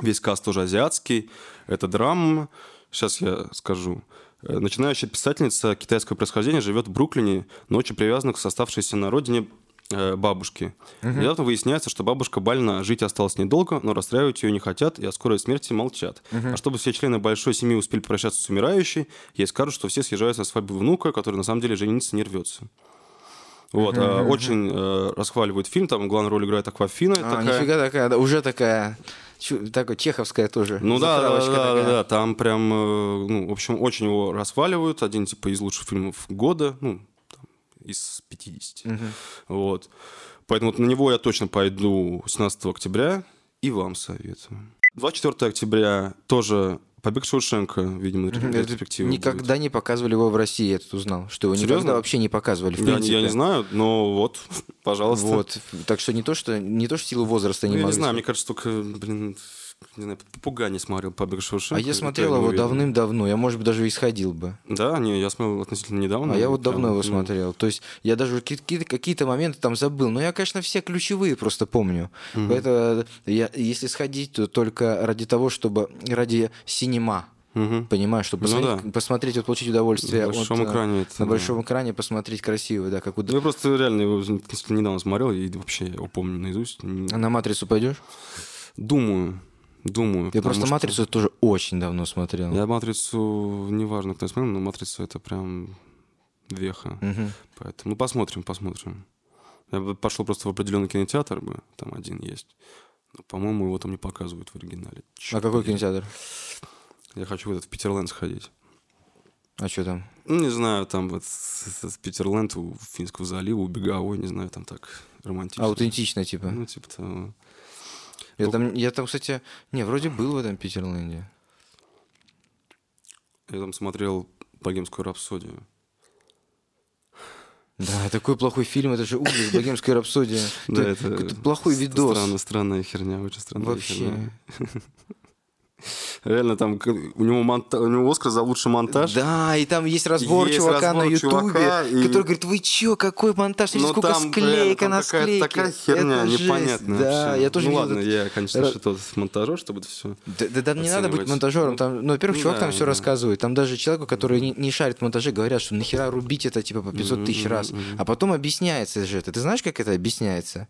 весь каст тоже азиатский. Это драма. Сейчас я скажу. Э, Начинающая писательница китайского происхождения живет в Бруклине, но очень привязана к оставшейся на родине э, бабушке. Недавно выясняется, что бабушка больна, жить осталось недолго, но расстраивать ее не хотят и о скорой смерти молчат. А чтобы все члены большой семьи успели попрощаться с умирающей, ей скажут, что все съезжаются на свадьбу внука, который на самом деле жениться не рвется. Вот, а, очень э, расхваливают фильм, там главную роль играет Аквафина. А, такая. нифига такая, да, уже такая, такой чеховская тоже. Ну да, да, затравочка да, да, такая. там прям, э, ну, в общем, очень его расхваливают. Один, типа, из лучших фильмов года, ну, там, из 50. Вот. Поэтому вот на него я точно пойду 17 октября и вам советую. 24 октября тоже «Побег Шоушенка», видимо, ретроспектива будет. Никогда не показывали его в России, я тут узнал. Что его Серьезно? никогда вообще не показывали, в Я, я не знаю, но вот, пожалуйста. Вот. Так что не то, что не то, что силу возраста Ну, не я не могли. знаю, мне кажется, только, блин, не знаю, попугай не смотрел «Побег Шоушенка». А я это смотрел его давным-давно. Я, может быть, даже и сходил бы. Да, не, я смотрел относительно недавно. А я вот Прям, давно его ну, смотрел. То есть я даже какие-то, какие-то моменты там забыл. Но я, конечно, все ключевые просто помню. Поэтому я, если сходить, то только ради того, чтобы ради синема. мгм. Понимаешь, чтобы Ну посмотреть, да. посмотреть, вот получить удовольствие. На большом от, э, экране это, На да. большом экране посмотреть красиво, да, как у... Ну, я просто реально его недавно смотрел, и вообще его помню наизусть. А на «Матрицу» пойдешь? Думаю, думаю. Я просто что «Матрицу» тоже очень давно смотрел. Я «Матрицу», неважно, кто смотрел, но «Матрицу» это прям веха. Мгм. Поэтому, ну, посмотрим, посмотрим. Я бы пошел просто в определенный кинотеатр бы, там один есть. Но, по-моему, его там не показывают в оригинале. А Чёрт какой кинотеатр? Я хочу в этот в Питерленд сходить. А что там? Ну, не знаю, там вот Питерленд у Финского залива, у Беговой, не знаю, там так романтично. Аутентично, типа. Ну, типа того. Я там, я там, кстати, не, вроде был в этом Питерленде. Я там смотрел «Богемскую рапсодию». Да, такой плохой фильм, это же ужас, богемская рапсодия. Да, Это это плохой видос. Странная, странная херня, очень странная Вообще. херня. Реально, там у него, монта- у него Оскар за лучший монтаж. Да, и там есть разбор Есть чувака на разбор Ютубе, чувака, и- который говорит, вы чё, какой монтаж, смотрите, Ну, сколько там, склейка на склейке. такая херня Это жесть. непонятная Да, вообще. я тоже ну, ладно, этот- я, конечно, что-то монтажер, чтобы это все... Да, да там не надо быть монтажером. Там, ну, во-первых, чувак да, там все да. рассказывает. Там даже человеку, который не, не шарит в монтаже, говорят, что нахера рубить это типа по 500 тысяч раз. А потом объясняется же это. Ты знаешь, как это объясняется?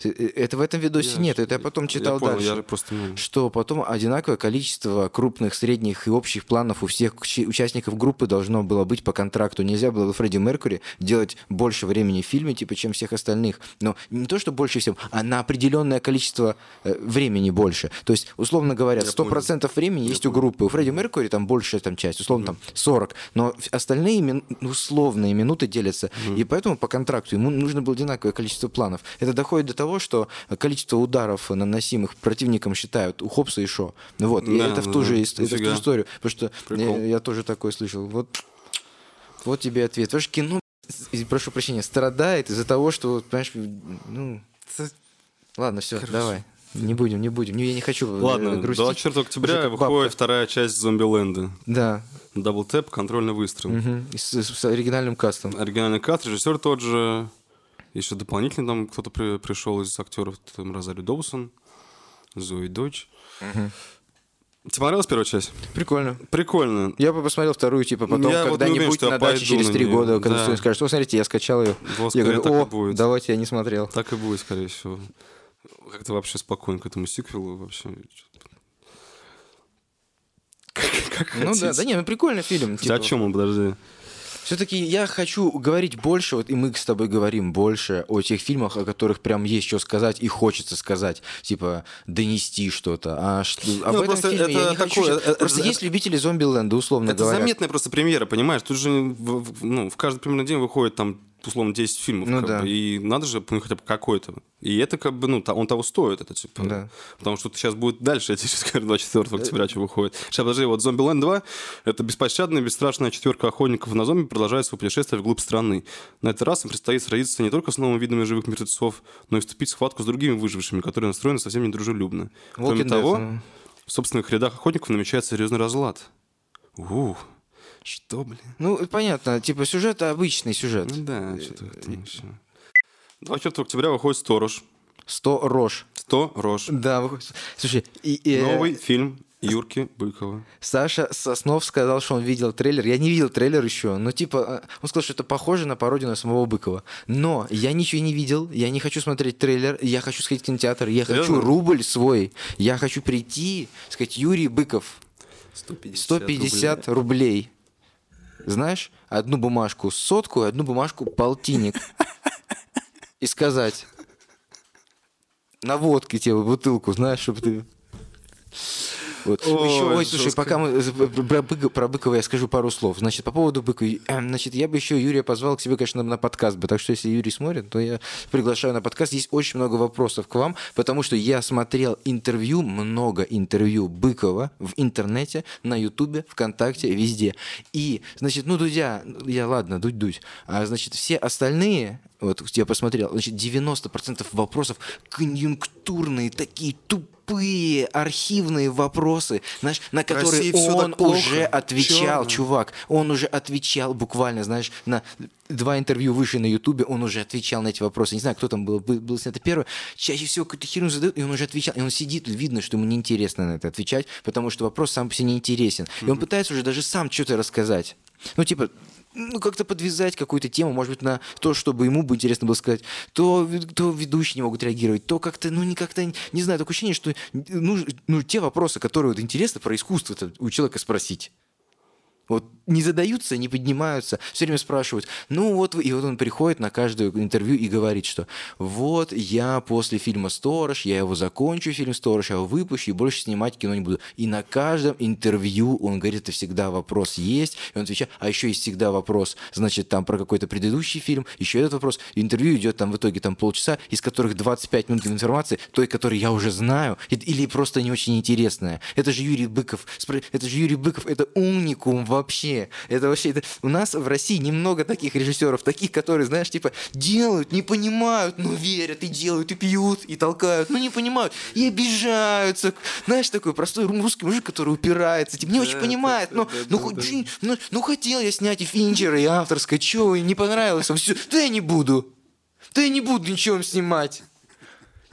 Ты- э, Это в этом видосе Я- нет. Это я потом читал я понял, дальше. Я просто... что потом одинаковое количество крупных, средних и общих планов у всех участников группы должно было быть по контракту. Нельзя было Фредди Меркури делать больше времени в фильме, типа, чем всех остальных. Но не то, что больше всем, а на определенное количество э, времени больше. То есть, условно говоря, Я 100% времени есть у группы. У Фредди Меркури там большая там часть, условно там 40. Но остальные мин- условные минуты делятся. И поэтому по контракту ему нужно было одинаковое количество планов. Это доходит до того, что количество ударов, наносимых противникам, считают у Хопса и Шо. Вот. И Да, это в да, ту же это в ту Нифига. же историю. Потому что Прикол. я, я тоже такое слышал. Вот, вот тебе ответ. Потому что кино, и- прошу прощения, страдает из-за того, что, понимаешь, ну... Ладно, все, давай. Не будем, не будем. Не, Я не хочу э, Ладно, грустить. 24 октября Уже выходит бабка. вторая часть «Зомбиленда». Да. Double Tap, контрольный выстрел. Мгм. И С, с оригинальным кастом. Оригинальный каст, режиссер тот же. Еще дополнительно там кто-то при- пришел из актеров. Там Розарио Доусон, Зои Дойч. Тебе понравилась первая часть? Прикольно. Прикольно. Я бы посмотрел вторую, типа, потом Я вот не уверен, когда-нибудь я на даче через три года, когда Да. кто-нибудь скажет, о, смотрите, я скачал ее. Вот, Я говорю, о, будет. давайте, я не смотрел. Так и будет, скорее всего. Как-то вообще спокойно к этому сиквелу вообще. Как, как Ну да, хотите. да не, ну прикольный фильм. Хотя о чем он, подожди? Все-таки я хочу говорить больше, вот и мы с тобой говорим больше о тех фильмах, о которых прям есть что сказать и хочется сказать, типа донести что-то. А что, об Ну, этом просто фильме я это не хочу такое, щас- это- Просто это- есть любители зомби-ленда, условно Это говоря. заметная просто премьера, понимаешь? Тут же ну, в каждый премьерный день выходит там условно 10 фильмов. Ну да. бы, и надо же ну, хотя бы какой-то. И это как бы, ну, он того стоит, это типа. Да. Потому что сейчас будет дальше, я тебе сейчас скажу, 24 октября, что выходит. Сейчас, подожди, вот «Зомбиленд 2» — это беспощадная, бесстрашная четверка охотников на зомби продолжает свое путешествие вглубь страны. На этот раз им предстоит сразиться не только с новыми видами живых мертвецов, но и вступить в схватку с другими выжившими, которые настроены совсем недружелюбно. Кроме Walking Dead, того, ну. в собственных рядах охотников намечается серьезный разлад. Ух, что, блин? Ну, понятно, типа сюжет обычный сюжет. Ну да, что-то вообще. 24 октября выходит «Сторож». Сто рож. «Сто рож». Да, выходит. Слушай, и, и, э, Новый фильм Юрки Быкова. Саша Соснов сказал, что он видел трейлер. Я не видел трейлер еще, но типа э, он сказал, что это похоже на пародию на самого Быкова. Но я ничего не видел, я не хочу смотреть трейлер, я хочу сходить в кинотеатр, я хочу Серьезно? рубль свой, я хочу прийти, сказать, Юрий Быков, 150, 150 рублей. Знаешь, одну бумажку сотку, одну бумажку полтинник. и сказать на водке тебе бутылку, знаешь, чтобы ты... Вот. Ой, Еще, ой, жестко. слушай, пока мы про, Быка- про Быкова я скажу пару слов. Значит, по поводу Быкова. эм, Значит, я бы еще Юрия позвал к себе, конечно, на подкаст бы. Так что, если Юрий смотрит, то я приглашаю на подкаст. Есть очень много вопросов к вам, потому что я смотрел интервью, много интервью Быкова в интернете, на Ютубе, ВКонтакте, везде. И, значит, ну, Дудя, я, ладно, Дудь-Дудь. А, значит, все остальные, вот я посмотрел, значит, 90% вопросов конъюнктурные, такие тупые архивные вопросы, знаешь, на которые России он уже отвечал, Чёрно. чувак. Он уже отвечал буквально, знаешь, на два интервью выше на Ютубе, он уже отвечал на эти вопросы. Не знаю, кто там был, был, был снято первое. Чаще всего какую-то херню задают, и он уже отвечал. И он сидит, видно, что ему неинтересно на это отвечать, потому что вопрос сам по себе неинтересен. И он пытается уже даже сам что-то рассказать. Ну, типа, ну, как-то подвязать какую-то тему, может быть, на то, чтобы ему бы интересно было сказать, то, то ведущие не могут реагировать, то как-то, ну, не как-то, не знаю, такое ощущение, что ну, ну, те вопросы, которые вот интересны про искусство у человека спросить. Вот не задаются, не поднимаются, все время спрашивают. Ну вот, и вот он приходит на каждое интервью и говорит, что вот я после фильма «Сторож», я его закончу, фильм «Сторож», я его выпущу и больше снимать кино не буду. И на каждом интервью он говорит, это всегда вопрос есть, и он отвечает, а еще есть всегда вопрос, значит, там про какой-то предыдущий фильм, еще этот вопрос. Интервью идет там в итоге там полчаса, из которых 25 минут информации, той, которую я уже знаю, или просто не очень интересная. Это же Юрий Быков, это же Юрий Быков, это уникум вообще. Это вообще, это- у нас в России немного таких режиссеров, таких, которые, знаешь, типа, делают, не понимают, но верят, и делают, и пьют, и толкают, но не понимают, и обижаются. Знаешь, такой простой ру- русский мужик, который упирается, типа, не очень Да, понимает, да, но, да, ну, да, хоть да. ну, ну, хотел я снять и Финчера, и авторское, чё, и не понравилось, все, да я не буду. Да я не буду ничего снимать.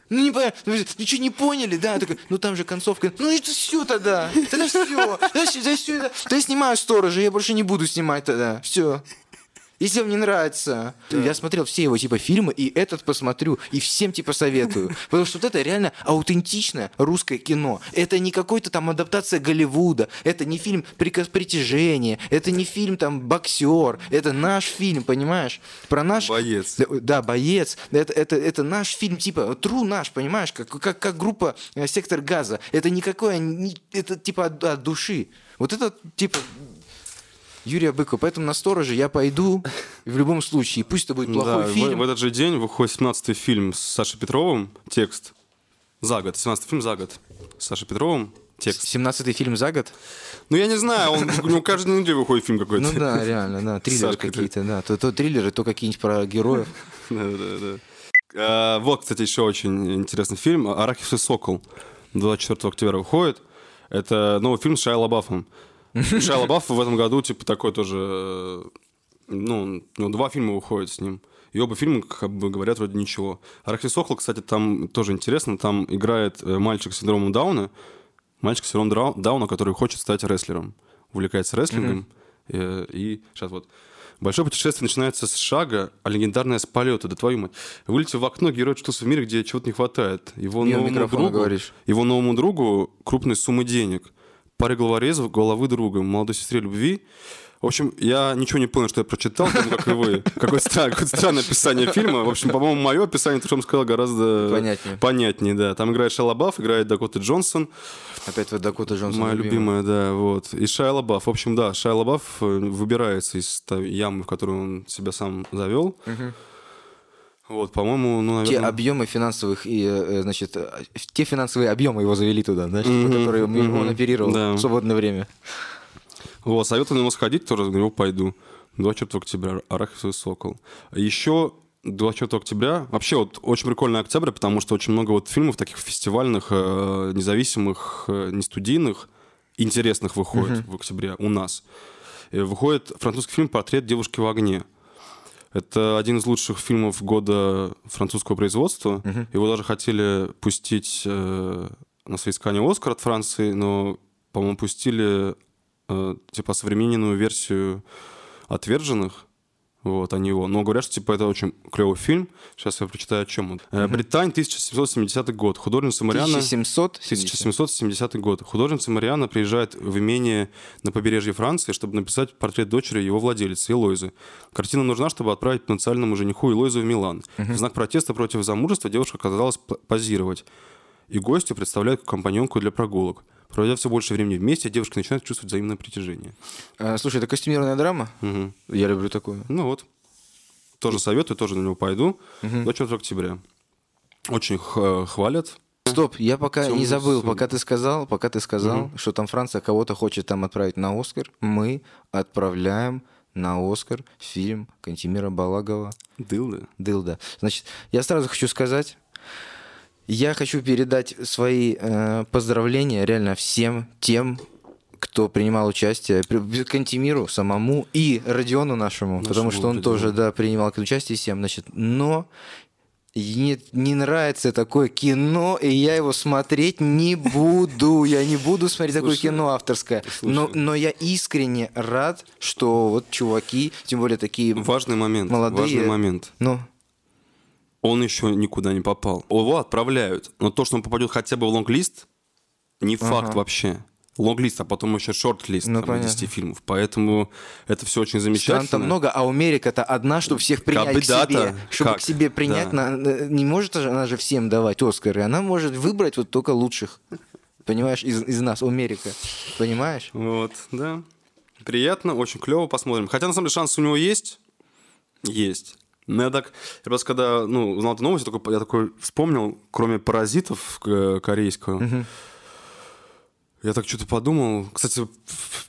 Ну, не понятно, ну, что, не поняли, да? Такой, ну, там же концовка. Ну, это все тогда. Тогда все. Да, всё, да, всё это. Да я снимаю сторожа, я больше не буду снимать тогда. Все. Если вам не нравится, я смотрел все его типа фильмы, и этот посмотрю, и всем типа советую. Потому что вот это реально аутентичное русское кино. Это не какой-то там адаптация Голливуда, это не фильм «Приказ притяжения», это не фильм там «Боксер», это наш фильм, понимаешь? Про наш... Боец. Да, Да, боец. Это, это, это наш фильм, типа, тру наш, понимаешь, как, как, как группа э, Сектор Газа. Это никакое, не- это типа от, от души. Вот это типа Юрия Быкова. Поэтому на стороже я пойду в любом случае. Пусть это будет плохой Да, в- фильм. В, этот же день выходит 17-й фильм с Сашей Петровым, текст. За год. 17-й фильм за год. С Сашей Петровым, текст. 17-й фильм за год? Ну, я не знаю, он, у него каждую неделю выходит фильм какой-то. Ну да, реально, да. Триллеры какие-то, да. То, то триллеры, то какие-нибудь про героев. Да, да, да. А, вот, кстати, еще очень интересный фильм «Арахисовый сокол». 24 октября выходит. Это новый фильм с Шайа Лабафом. Шайа Лабаф в этом году, типа, такой тоже... э, Ну, у него два фильма выходят с ним. И оба фильма, как бы, говорят вроде ничего. «Арахисовый сокол», кстати, там тоже интересно. Там играет э, мальчик с синдромом Дауна. Мальчик с синдромом Дауна, который хочет стать рестлером. Увлекается рестлингом. Э, И сейчас вот Большое путешествие начинается с шага, а легендарное с полета, да твою мать. Вылетев в окно, герой очутился в мире, где чего-то не хватает. Его Мимо новому, другу, говоришь. его новому другу крупные суммы денег. Паре головорезов, головы друга, молодой сестре любви. В общем, я ничего не понял, что я прочитал, потому как и вы. Какое-то странное описание фильма. В общем, по-моему, мое описание, то, что вам сказал, гораздо Понятнее. понятнее, да. Там играет Шайа Лабаф, играет Дакота Джонсон. Опять вот Дакота Джонсон. Моя любимая, да, вот. И Шайа Лабаф. В общем, да, Шайа Лабаф э, выбирается из той ямы, в которую он себя сам завел. Вот, по-моему, ну, Те наверное... объемы финансовых и, э, значит, э, те финансовые объемы его завели туда, знаешь, Мгм, которые он мгм, оперировал да. в свободное время. Вот, советую на него сходить, тоже на него пойду. 24 октября, Арахисовый сокол. Еще 24 октября, вообще вот очень прикольный октябрь, потому что очень много вот фильмов таких фестивальных, э, независимых, э, не студийных, интересных выходит в октябре у нас. Выходит французский фильм «Портрет девушки в огне». Это один из лучших фильмов года французского производства. Его даже хотели пустить э, на соискание Оскар от Франции, но, по-моему, пустили э, типа современную версию «Отверженных». Вот, а не его. Но говорят, что типа это очень клевый фильм. Сейчас я прочитаю, о чем он. Э, Британь, 1770 год. Художница Марианна... 1700? 1770 год. Художница Марианна приезжает в имение на побережье Франции, чтобы написать портрет дочери его владелицы Элойзы. Картина нужна, чтобы отправить потенциальному жениху Элойзу в Милан. В знак протеста против замужества девушка оказалась позировать. И гостю представляют компаньонку для прогулок. Проводя все больше времени вместе, девушка начинает чувствовать взаимное притяжение. А, слушай, это костюмированная драма? Мгм. Я люблю такую. Ну вот. Тоже советую, тоже на него пойду. До 4 октября. Очень х- хвалят. Стоп, я пока не Тёмный забыл, сон. пока ты сказал, пока ты сказал, что там Франция кого-то хочет там отправить на Оскар, мы отправляем на Оскар фильм Кантимира Балагова Дылды. Дылда. Значит, я сразу хочу сказать, я хочу передать свои э, поздравления реально всем тем, кто принимал участие, Кантимиру самому и Родиону нашему, Нашему потому что он Родиону. тоже, да, принимал участие всем, значит, но не, не нравится такое кино, и я его смотреть не буду. Я не буду смотреть такое Слушай, кино авторское. слушай. Но, но я искренне рад, что вот чуваки, тем более такие Важный момент. молодые... Важный момент. Ну, Он еще никуда не попал. Его отправляют. Но то, что он попадет хотя бы в лонг-лист, не факт Ага. вообще. Лонг-лист, а потом еще шорт-лист Ну, там, из понятно. 10 фильмов. Поэтому это все очень замечательно. Стран-то много, а у Америка-то одна, чтобы всех принять Кабы к себе. Чтобы Как? к себе принять, Да. на- на- не может же она же всем давать Оскары. Она может выбрать вот только лучших. Понимаешь, из, из нас, Америка. Понимаешь? Вот, да. Приятно, очень клево, посмотрим. Хотя, на самом деле, шанс у него есть. Есть. Но я так, я просто когда, ну, узнал эту новость, я такой, я такой вспомнил, кроме «Паразитов» э, корейского, я так что-то подумал. Кстати,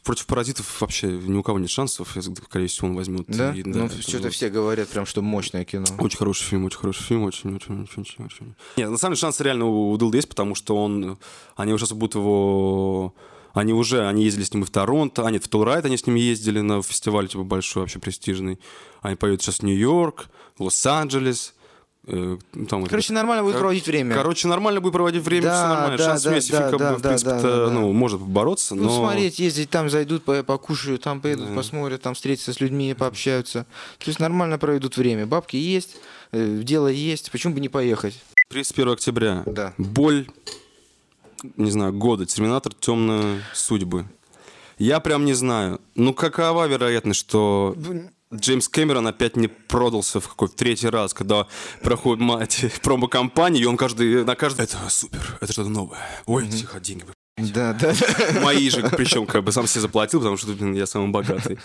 против «Паразитов» вообще ни у кого нет шансов, скорее всего, он возьмет. Да? И, ну, это что-то вот. все говорят прям, что мощное кино. Очень хороший фильм, очень хороший фильм, очень, очень, очень, очень. очень. Нет, на самом деле шанс реально у, Дылды есть, потому что он, они уже сейчас будут его, они уже, они ездили с ним и в Торонто, а нет, в Толрайт они с ним ездили на фестиваль, типа, большой, вообще престижный. Они поедут сейчас в Нью-Йорк, Лос-Анджелес. э, ну, там Короче, это- нормально будет проводить время. Короче, нормально будет проводить время, Да, все нормально. да, Шанс да, вместе да, как да, бы, в да, принципе, да, да, да. ну, может бороться, Ну, но... смотреть, ездить, там зайдут, по- покушают, там поедут, Да. посмотрят, там встретятся с людьми, пообщаются. То есть нормально проведут время. Бабки есть, э, дело есть, почему бы не поехать? 31 октября. Да. Боль, не знаю, года. Терминатор темные судьбы. Я прям не знаю. Ну, какова вероятность, что Джеймс Кэмерон опять не продался в какой в третий раз, когда проходит мать промо-компании, и он каждый на каждый... Это супер, это что-то новое. Ой, тихо, деньги. вы». Да, да. Мои же, причем как бы сам себе заплатил, потому что блин, я самый богатый.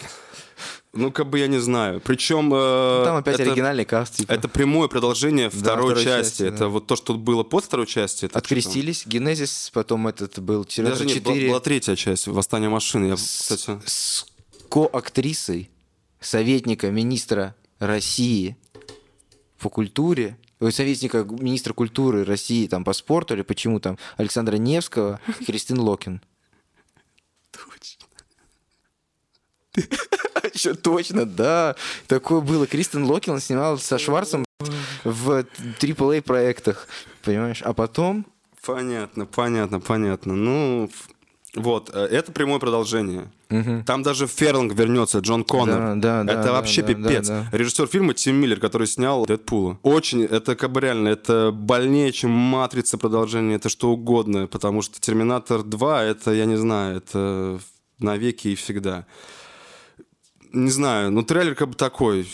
Ну, как бы я не знаю. Причем... э, Там опять это- оригинальный каст. Типа. Это прямое продолжение Да, второй, второй части. части, это да. вот то, что было под второй части. Открестились, Генезис, потом этот был Терминатор Даже нет, была, 4 была третья часть «Восстание машины». Я, с, кстати... с коактрисой советника министра России по культуре, советника министра культуры России там по спорту или почему там Александра Невского, Кристин Локин. Еще точно, да. Такое было. Кристин Локин снимал со Шварцем в AAA проектах, понимаешь? А потом Понятно, понятно, понятно. Ну, вот, э, это прямое продолжение. Там даже Ферлинг вернется, Джон Коннор. Да, да, это да, вообще да, пипец. да, да. Режиссер фильма Тим Миллер, который снял Дэдпула. Очень, это как бы реально, это больнее, чем Матрица продолжение, это что угодно, потому что Терминатор 2, это, я не знаю, это навеки и всегда. Не знаю, ну трейлер как бы такой,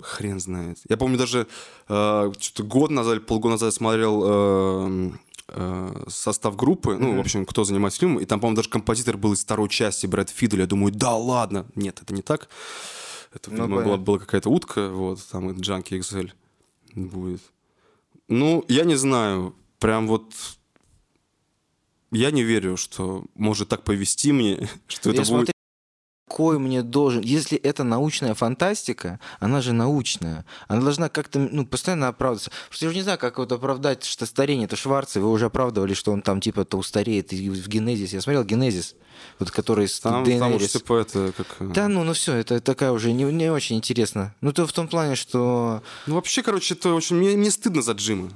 Хрен знает. Я помню даже э, что-то год назад, или полгода назад смотрел э, э, состав группы, ну, в общем, кто занимается фильмом, и там, по-моему, даже композитор был из второй части, Брэд Фидель. Я думаю, да ладно. Нет, это не так. Это, Ну, видимо, была, была какая-то утка, вот, там Джанки XL будет. Ну, я не знаю, прям вот... Я не верю, что может так повести мне, что это Я будет... какой мне должен... Если это научная фантастика, она же научная. Она должна как-то ну, постоянно оправдываться. Просто я уже не знаю, как вот оправдать, что старение. Это Шварц, вы уже оправдывали, что он там типа то устареет. И в Генезис. Я смотрел Генезис, вот который с Там, там уж Дейенерис. типа это как... э, Да, ну, ну все, это такая уже не, не очень интересно. Ну, то в том плане, что... Ну, вообще, короче, это очень... Мне, мне стыдно за Джима.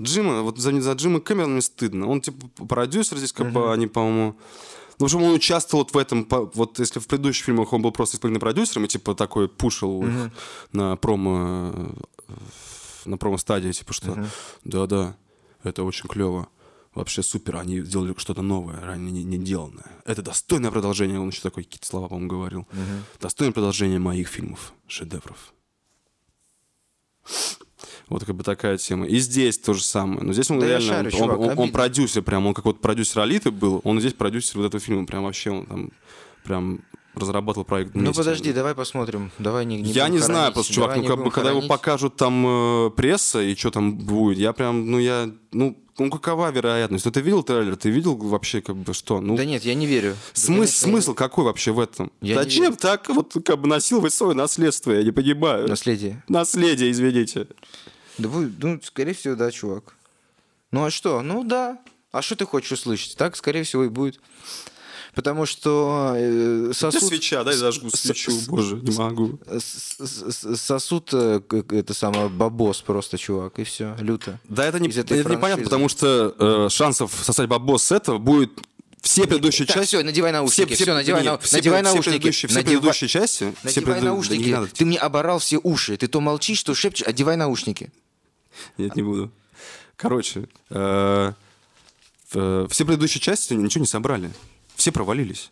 Джима, вот за, за Джима Кэмерона мне стыдно. Он, типа, продюсер здесь, как бы, они, по-моему... Ну, общем, он участвовал вот в этом, вот если в предыдущих фильмах он был просто исполнительным продюсером и типа такой пушил их на промо, на промо-стадии, типа что, да-да, это очень клево. Вообще супер, они сделали что-то новое, ранее не, не деланное. Это достойное продолжение, он еще такой какие-то слова, по-моему, говорил. Достойное продолжение моих фильмов, шедевров. Вот как бы такая тема. И здесь то же самое. Но здесь он Да реально, шарю, он, чувак, он- он обидно. продюсер прям, он как вот продюсер Алиты был, он здесь продюсер вот этого фильма, прям вообще он там прям разрабатывал проект Ну вместе. подожди, давай посмотрим. Давай не, не я не знаю просто, чувак, Давай ну не как бы, когда его хоронить. покажут там э, пресса и что там будет, я прям, ну я, ну, ну какова вероятность? Ну ты видел трейлер, ты видел вообще как бы что? Ну, Да нет, я не верю. смысл, Конечно, смысл какой вообще в этом? Я не Зачем верю. так вот как бы насиловать свое наследство, я не понимаю. Наследие. Наследие, извините. Да будет, ну, скорее всего, да, чувак. Ну а что? Ну да. А что ты хочешь услышать? Так, скорее всего, и будет. Потому что э, Где сосуд... свеча, дай зажгу свечу, с- боже, не могу. Сосуд э, это самое бабос просто, чувак, и все, люто. Да это, не, это непонятно, потому что э, шансов сосать бабос с этого будет все предыдущие Так, части... всё, надевай наушники, всё, надевай нет, на- все, надевай все наушники, предыдущие, все надевай- предыдущие части... все Надевай преду- да наушники. надо. Ты мне оборал все уши. Ты то молчишь, то шепчешь. Одевай наушники. Нет, не буду. Короче, э, э, все предыдущие части ничего не собрали. Все провалились.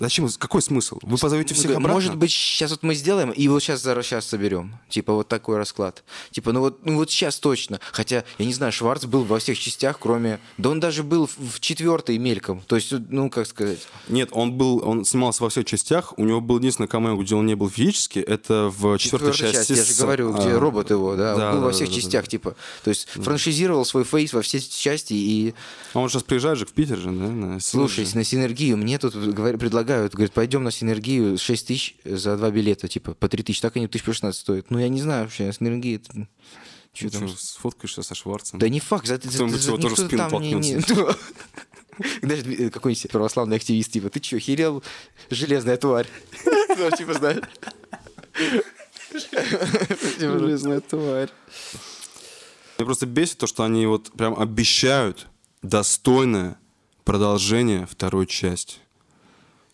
Зачем? Какой смысл? Вы позовете всех обратно? Может быть, сейчас вот мы сделаем, и вот сейчас, сейчас соберем. Типа вот такой расклад. Типа, ну вот, ну вот сейчас точно. Хотя, я не знаю, Шварц был во всех частях, кроме... Да он даже был в, четвертой мельком. То есть, ну, как сказать... Нет, он был, он снимался во всех частях. У него был единственный камео, где он не был физически. Это в четвертой Четвертая части. часть, я же говорю, где а, робот его, да, да, он был да, во всех да, да, частях, типа. То есть франшизировал свой фейс во все части и А он сейчас приезжает же в Питер же, да? на Слушай, на синергию мне тут говор- предлагают, говорят, пойдем на синергию 6 тысяч за два билета, типа, по 3 тысячи, так они тысяч по 16 стоят. Ну, я не знаю вообще, синергия... это- Что Ну там? чё, сфоткаешься со Шварцем? Да не факт, за, за, за- его тоже спину там не- не- э, какой-нибудь православный активист, типа, ты чё, херел, железная тварь? Ну, типа, знаешь. Железная тварь. Меня просто бесит то, что они вот прям обещают достойное продолжение второй части.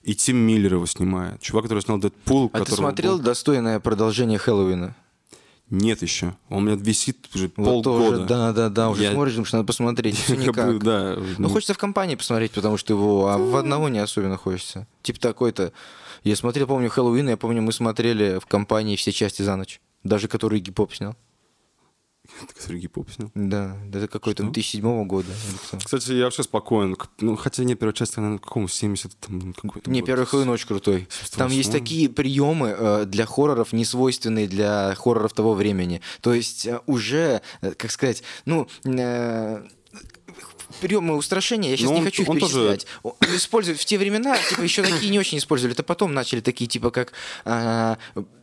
И Тим Миллер его снимает. Чувак, который снял Дэдпул. А ты смотрел был- достойное продолжение Хэллоуина? Нет еще. Он у меня висит уже Вот полгода. тоже, да, да, да, уже Я- смотришь, думаешь, надо посмотреть, все никак. да. Ну, хочется в компании посмотреть, потому что его, а в одного не особенно хочется. Типа такой-то. Я смотрел, помню, Хэллоуин, я помню, мы смотрели в компании все части за ночь. Даже который Гип-Поп снял. Который гип-поп снял. Да, да это какой-то 2007 года. Кстати, я вообще спокоен. Ну, хотя не первая часть, наверное, какому 70 там какой-то Не, год. первый Хэллоуин очень крутой. Там есть 78-м. такие приемы э, для хорроров, не свойственные для хорроров того времени. То есть э, уже, э, как сказать, ну... приемы устрашения, я сейчас Ну, не он- хочу их он тоже- перечислять. О, Используют в те времена, типа, еще такие не очень использовали. Это потом начали такие, типа, как, а,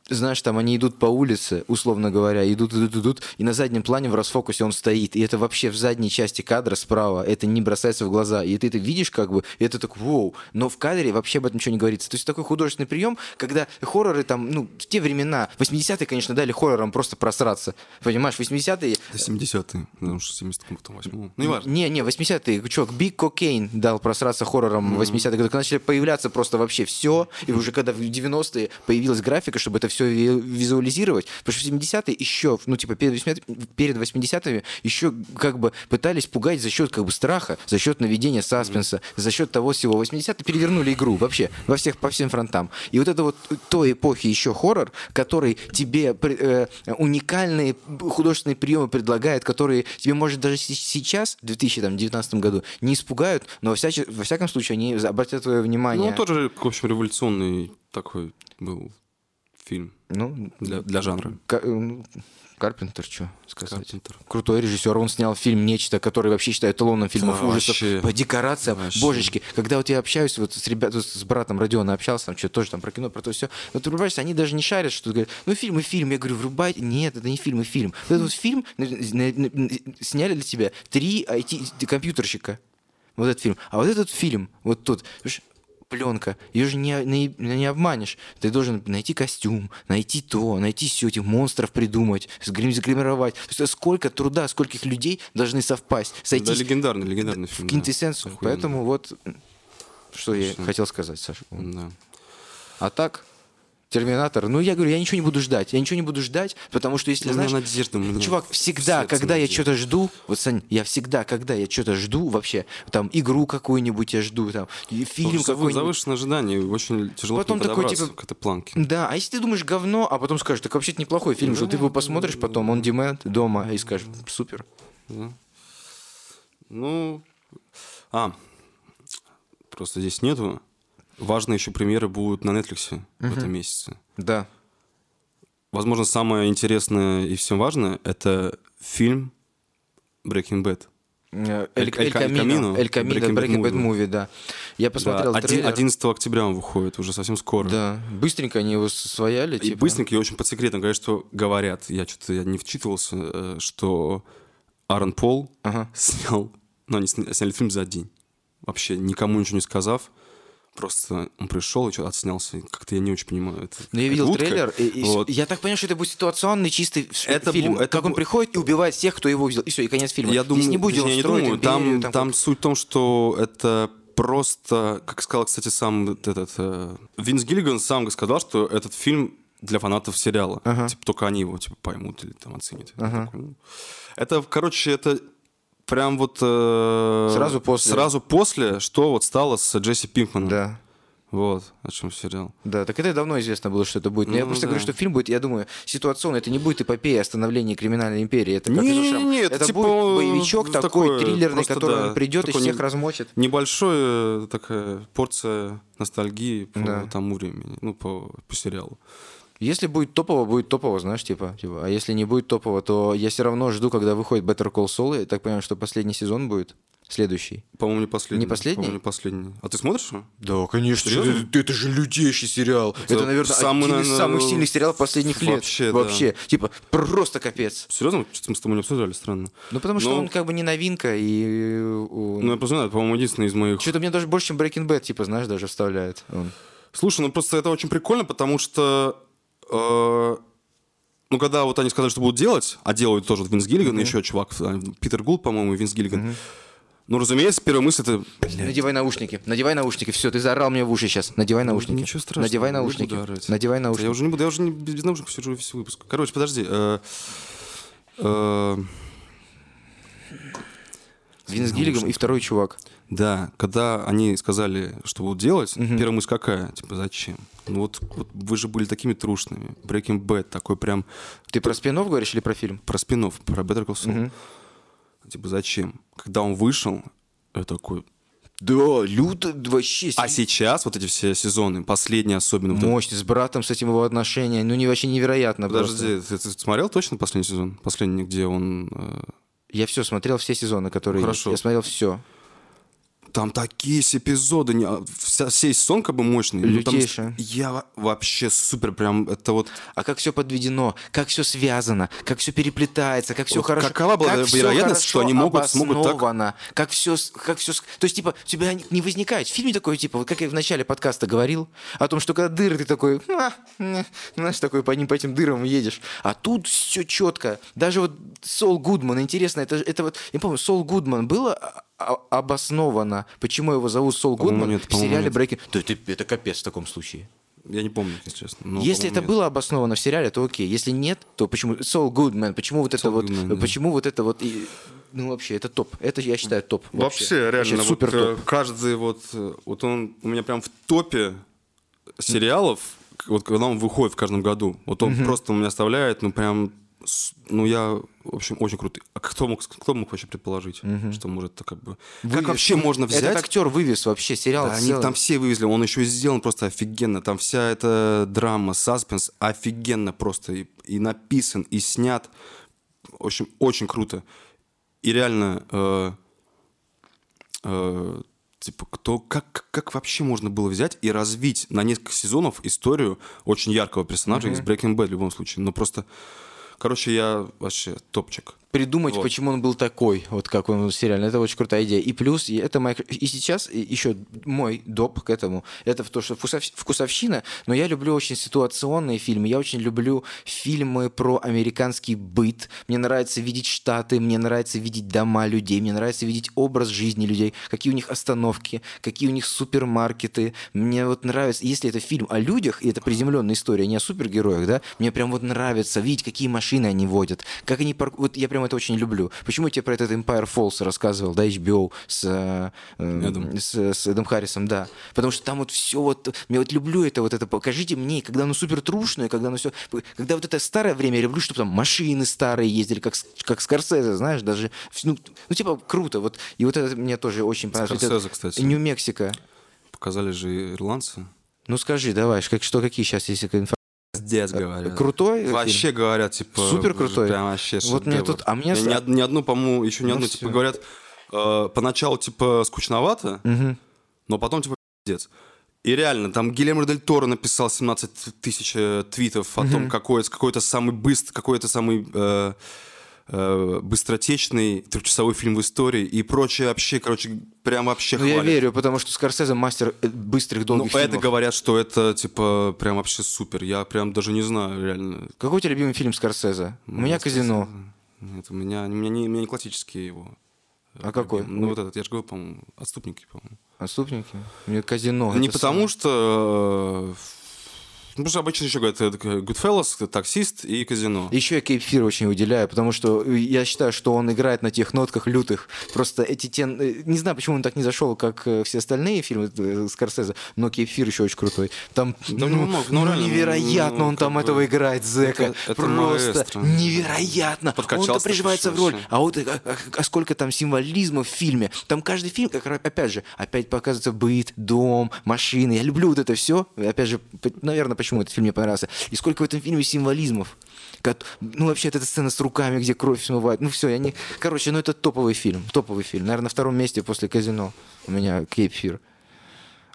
знаешь, там они идут по улице, условно говоря, идут, идут, идут, и на заднем плане в расфокусе он стоит. И это вообще в задней части кадра справа, это не бросается в глаза. И ты это видишь, как бы, и это так, воу. Но в кадре вообще об этом ничего не говорится. То есть такой художественный прием, когда хорроры там, ну, в те времена, 80-е, конечно, дали хоррорам просто просраться. Понимаешь, 80-е Это 70-е. Потому что 70 потом 8 Ну, не важно. не, не, 80-е, чувак, Big Cocaine дал просраться хоррорам в 80-е годы, когда начали появляться просто вообще все, и уже когда в 90-е появилась графика, чтобы это все визуализировать, потому что в 70-е еще, ну, типа, перед 80-ми, перед 80-ми еще как бы пытались пугать за счет как бы страха, за счет наведения саспенса, за счет того всего. 80-е перевернули игру вообще, во всех, по всем фронтам. И вот это вот той эпохи еще хоррор, который тебе э, уникальные художественные приемы предлагает, которые тебе, может, даже сейчас, в 2019 году, не испугают, но во, всяче- во всяком случае они обратят твое Ну, внимание. он тоже, в общем, революционный такой был фильм Ну, для, для жанра. Ка- ну, Карпентер, что сказать. Карпентер. Крутой режиссер, он снял фильм «Нечто», который вообще считаю эталоном фильмов Да, ужасов. вообще. По декорациям, Вообще. божечки. Когда вот я общаюсь вот с ребятами, с братом Родиона общался, там что-то тоже там про кино, про то все. Вот врубаешься, они даже не шарят, что говорят, ну фильм и фильм. Я говорю, врубай. Нет, это не фильм и фильм. Вот этот вот фильм сняли для тебя три IT-компьютерщика. Вот этот фильм. А вот этот фильм, вот тут, пленка, ее же не, не, не обманешь. Ты должен найти костюм, найти то, найти все, этих монстров придумать, загримировать. То есть сколько труда, скольких людей должны совпасть, Да, сойтись легендарный, легендарный фильм. в да. квинтэссенцию. Охуенно. Поэтому вот что я Точно. хотел сказать, Саша. Да. А так, Терминатор, ну я говорю, я ничего не буду ждать. Я ничего не буду ждать, потому что если, У меня знаешь, надежда, чувак, всегда, когда я надежда. что-то жду, вот, Сань, я всегда, когда я что-то жду вообще, там, игру какую-нибудь я жду, там, фильм что какой-нибудь. завышенное ожидание, очень тяжело Потом такой, типа, к этой планке. Да, а если ты думаешь говно, а потом скажешь, так вообще-то неплохой фильм, что ты его посмотришь потом, он demand дома, и скажешь, супер. Ну, а, просто здесь нету. Важные еще премьеры будут на Netflix в этом месяце. Да. Возможно, самое интересное и всем важное – это фильм Breaking Bad. Э, Эль- Эль Эль Камино, Эль Камино, Breaking Bad Breaking Bad Movie. Да. Я посмотрел Да, трейлер. 11 октября он выходит, уже совсем скоро. Да, быстренько они его свояли, И типа. быстренько, и очень под секретом говорят, что говорят, я что-то я не вчитывался, э, что Аарон Пол Ага. снял, ну, они сня- сняли фильм за день. Вообще никому ничего не сказав. Просто он пришел и что-то отснялся. Как-то я не очень понимаю. Это Ну, я видел утка. трейлер, и, и Вот. я так понимаю, что это будет ситуационный чистый Это фильм. бу- это как он бу- приходит и убивает всех, кто его увидел. И все, и конец фильма. Я Здесь думаю, не будет он я не думаю, там, там, как- суть в том, что это просто, как сказал, кстати, сам этот э, Винс Гиллиган сам сказал, что этот фильм для фанатов сериала. Ага. Типа только они его типа поймут или там оценят. Такой, ну. Это, короче, это прям вот э, Сразу после. сразу после, что вот стало с Джесси Пинкманом. Да. Вот о чем сериал. Да, так это давно известно было, что это будет. Но я Ну, просто да. говорю, что фильм будет, я думаю, ситуационно. Это не будет эпопея о становлении криминальной империи. Это как из ушам. Не-не-не, это это типа, будет боевичок э, такой, такое, триллерный, который да, он придет и такой всех не- размочит. Небольшая такая порция ностальгии по Да. тому времени, ну, по, по сериалу. Если будет топово, будет топово, знаешь, типа, типа. А если не будет топово, то я все равно жду, когда выходит Better Call Saul. Я так понимаю, что последний сезон будет. Следующий. По-моему, не последний. Не последний? По-моему, не последний. А ты смотришь? Да, конечно. Это, это же лютейший сериал. Это, Это наверное, самый, один из наверное, самых сильных сериалов последних лет. вообще, да. Вообще. Типа, просто капец. Серьезно? Что-то мы с тобой не обсуждали, странно. Ну, потому что Ну, он как бы не новинка, и... э, Ну, я просто знаю, это, по-моему, единственный из моих... Что-то мне даже больше, чем Breaking Bad, типа, знаешь, даже вставляет. он. Слушай, ну просто это очень прикольно, потому что... э, ну, когда вот они сказали, что будут делать, а делают тоже Винс Гиллиган, и еще чувак, э, Питер Гулд, по-моему, и Винс Гиллиган. Ну, разумеется, первая мысль это... Надевай наушники, надевай наушники. Все, ты заорал мне в уши сейчас. Надевай наушники. Ничего страшного. Надевай наушники. Надевай Я наушники. уже не буду, я уже не без наушников сижу весь выпуск. Короче, подожди. э, э, Винс Гиллиган и второй чувак. Да, когда они сказали, что будут делать, первая мысль какая? Типа, зачем? Ну вот, вот вы же были такими трушными. Breaking Bad такой прям Ты про спин говоришь или про фильм? про спин про Better Call Saul. Типа, зачем? Когда он вышел, я такой... Да, люто вообще. А сейчас вот эти все сезоны, последние особенно... Мощь с братом, с этим его отношения. Ну, не вообще невероятно Подожди, ты, ты смотрел точно последний сезон? Последний, где он... э, Я все смотрел, все сезоны, которые Хорошо. Я смотрел все. Там такие эпизоды, не, а, вся, сей сон как бы мощный. Ну, там Лютейший. я во- вообще супер, прям это вот... А как все подведено, как все связано, как все переплетается, как все Вот хорошо. какова была как вероятность, что они могут- смогут так- Как все, как все, то есть типа у тебя не возникает в фильме такое типа, вот как я в начале подкаста говорил о том, что когда дыры ты такой, «А, не», знаешь, такой по ним по этим дырам едешь, а тут все четко. Даже вот Сол Гудман, интересно, это это вот, я помню, Сол Гудман было обосновано, почему его зовут Сол Гудман нет, в сериале. Брейкинг. Да это, это капец в таком случае. Я не помню, если честно. но, Если это нет. было обосновано в сериале, то окей. Если нет, то почему Soul Goodman? Почему вот это Saul вот? Goodman, да. Почему вот это вот? и- ну вообще это топ. Это я считаю топ. Вообще, реально, вот, супер э, топ. каждый вот, э, вот он у меня прям в топе сериалов, вот когда он выходит в каждом году, вот он просто у меня оставляет, ну прям, ну я, в общем, очень крутый. А кто мог, кто мог вообще предположить, что может так как бы... Как Вывез. вообще можно взять... Этот актер вывез вообще сериал. Да, они там все вывезли, он еще и сделан просто офигенно. Там вся эта драма, саспенс офигенно просто и, и написан, и снят. В общем, очень круто. И реально, э, э, типа, кто, как, как вообще можно было взять и развить на несколько сезонов историю очень яркого персонажа из Breaking Bad в любом случае. Но просто, короче, я вообще топчик. Придумать, Вот. почему он был такой, вот как он в сериале. Это очень крутая идея. И плюс, и это моя... И сейчас еще мой доп к этому, это в то, что вкусов- вкусовщина, но я люблю очень ситуационные фильмы, я очень люблю фильмы про американский быт, мне нравится видеть штаты, мне нравится видеть дома людей, мне нравится видеть образ жизни людей, какие у них остановки, какие у них супермаркеты. Мне вот нравится, если это фильм о людях, и это приземленная история, не о супергероях, да, мне прям вот нравится видеть, какие машины они водят, как они парк... Вот я прям это очень люблю. Почему я тебе про этот Empire Falls рассказывал, да, HBO с, э, э, с, с Эдом Харрисом, да. Потому что там вот все вот... Я вот люблю это, вот это. Покажите мне, когда оно супер трушное, когда оно все... Когда вот это старое время, я люблю, чтобы там машины старые ездили, как, как Скорсезе, знаешь, даже... Ну, ну, типа, круто. Вот. И вот это мне тоже очень понравилось. Скорсезе, кстати. Нью-Мексико. Показали же ирландцы. Ну скажи, давай, как, что, какие сейчас есть информации? Пиздец, говорят. Крутой? Вообще говорят, типа... Супер крутой? Прям вообще Вот мне тут- а мне ни, ни одну, по-моему, еще ни Ну одну, типа, говорят, э, поначалу, типа, скучновато, Мгм. но потом, типа, пиздец. И реально, там Гильермо Дель Торо написал 17 тысяч э, твитов о том, какой, какой-то самый быстрый, какой-то самый э, э, быстротечный трехчасовой фильм в истории и прочее вообще, короче, прям вообще Ну, я хвалят. верю, потому что Скорсезе мастер э, быстрых, Ну, долгих это фильмов. говорят, что это, типа, прям вообще супер. Я прям даже не знаю, реально. Какой у тебя любимый фильм Скорсезе? У меня «Казино». Нет, у меня, у меня, не, у меня не классические его. А какой? Ну, вот этот, я же говорю, по-моему, «Отступники», по-моему. Отступники? Мне «Казино». не это потому что... э, Ну, потому что обычно еще говорят, это Goodfellas, таксист и казино. Еще я Кейп Фир очень выделяю, потому что я считаю, что он играет на тех нотках лютых. Просто эти те... э, Не знаю, почему он так не зашел, как э, все остальные фильмы э, Скорсезе, но Кейп Фир еще очень крутой. Там Да ну, ну, ну, реально, невероятно ну, он там бы этого играет, Зека. это- это Просто маэстро. невероятно. Он-то приживается в роль. А вот э, а, а сколько там символизма в фильме. Там каждый фильм, как опять же, опять показывается быт, дом, машины. Я люблю вот это все. Опять же, наверное, почему этот фильм мне понравился. И сколько в этом фильме символизмов. Ну, вообще, эта сцена с руками, где кровь смывает. Ну, все, я не... Короче, ну, это топовый фильм. Топовый фильм. Наверное, на втором месте после «Казино» у меня Кейп Фир.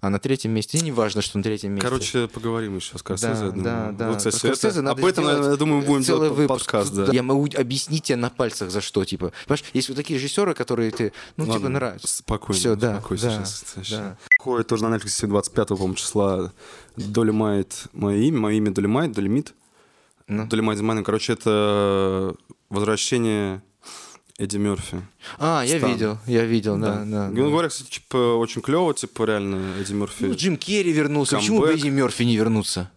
А на третьем месте, и не важно, что на третьем месте. Короче, поговорим еще о Скорсезе. да, да, да. Вот, кстати, Скорсезе это- об этом, я думаю, будем целый делать выпуск. подкаст. Да. Я могу объяснить тебе на пальцах, за что, типа. Понимаешь, есть вот такие режиссеры, которые ты, ну, типа, Ладно, нравятся. Спокойно, Всё, да, успокойся да, сейчас, сейчас. да. Ходит тоже на Netflix 25 по-моему, числа Долимайт, мое имя, мое имя Долимайт, Долимит. Ну. Долимайт Майнинг. Короче, это возвращение Эдди Мерфи. А, я Стан. видел, я видел, да, да. Ну, говорят, кстати, типа, очень клево, типа, реально, Эдди Мерфи. Ну, Джим Керри вернулся. Почему бы Камбэк. Эдди Мерфи не вернуться?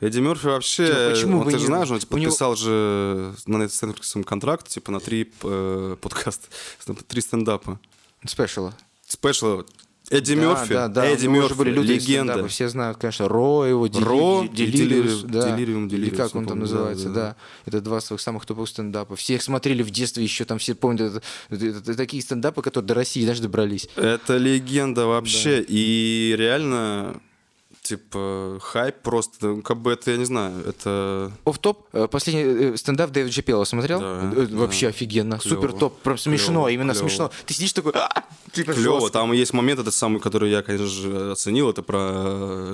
Эдди Мерфи вообще, Типа, почему он, бы ты не- же знаешь, он типа, у него- подписал же на Netflix контракт, типа, на три э, подкаста, на три стендапа. Спешала. Спешл Эдди Да, Мерфи, да, да. Эдди у него уже Мерфи, были лютые легенда. стендапы, Все знают, конечно, Ро его, Дели- Ро Делириус, Делириум, да. Делириум, Или Делириус, как он там называется, да, да. да. Это два своих самых топовых стендапа. Все их смотрели в детстве еще, там все помнят это- это- это такие стендапы, которые до России даже добрались. Это легенда вообще. И реально, типа, хайп просто, ну, как бы это, я не знаю, это... Оф-топ, э, последний э, стендап Дэвид Джапелла смотрел? Да, Э, да. Вообще офигенно, Клёво. супер топ, прям смешно, Клёво, именно клёво. смешно. Ты сидишь такой, «А!» типа Клево, там есть момент, это самый, который я, конечно же, оценил, это про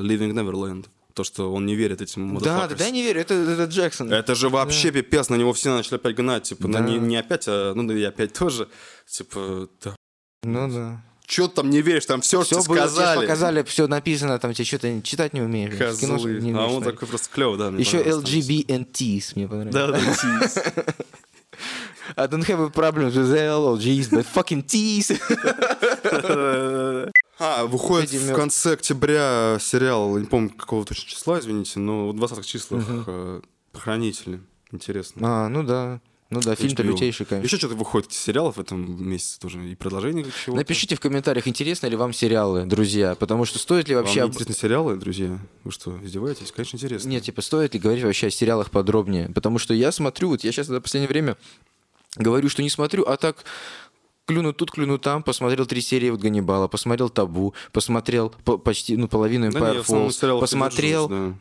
Living Neverland. То, что он не верит этим Да, да, да, я не верю, это, это Джексон. Это же вообще пипец, на него все начали опять гнать, типа, Да. ну, не, не опять, а, ну, да и опять тоже, типа, да. Ну да. Чё ты там не веришь, там все, Все что было, сказали. показали, все написано, там тебе что-то читать не умеешь. в кино Козлы. не а умеешь он смотреть. такой просто клевый, да. Еще. LGBTs мне понравилось. Да, да. I don't have a problem with L or G's, but fucking T's. А, выходит Эдди в Мёр- конце октября сериал, не помню какого точно числа, извините, но в 20 числах э, «Хранители». Интересно. А, ну да. Ну да, фильм-то лютейший, конечно. Еще что-то выходит из сериалов в этом месяце тоже, и продолжение чего-то. Напишите в комментариях, интересны ли вам сериалы, друзья, потому что стоит ли Вам вообще... не об- интересны сериалы, друзья? Вы что, издеваетесь? Конечно, интересно. Нет, типа, стоит ли говорить вообще о сериалах подробнее? Потому что я смотрю, вот я сейчас за последнее время говорю, что не смотрю, а так клюну тут, клюну там, посмотрел три серии вот Ганнибала, посмотрел Табу, посмотрел по- почти, ну, половину Да Empire основном Falls, посмотрел э,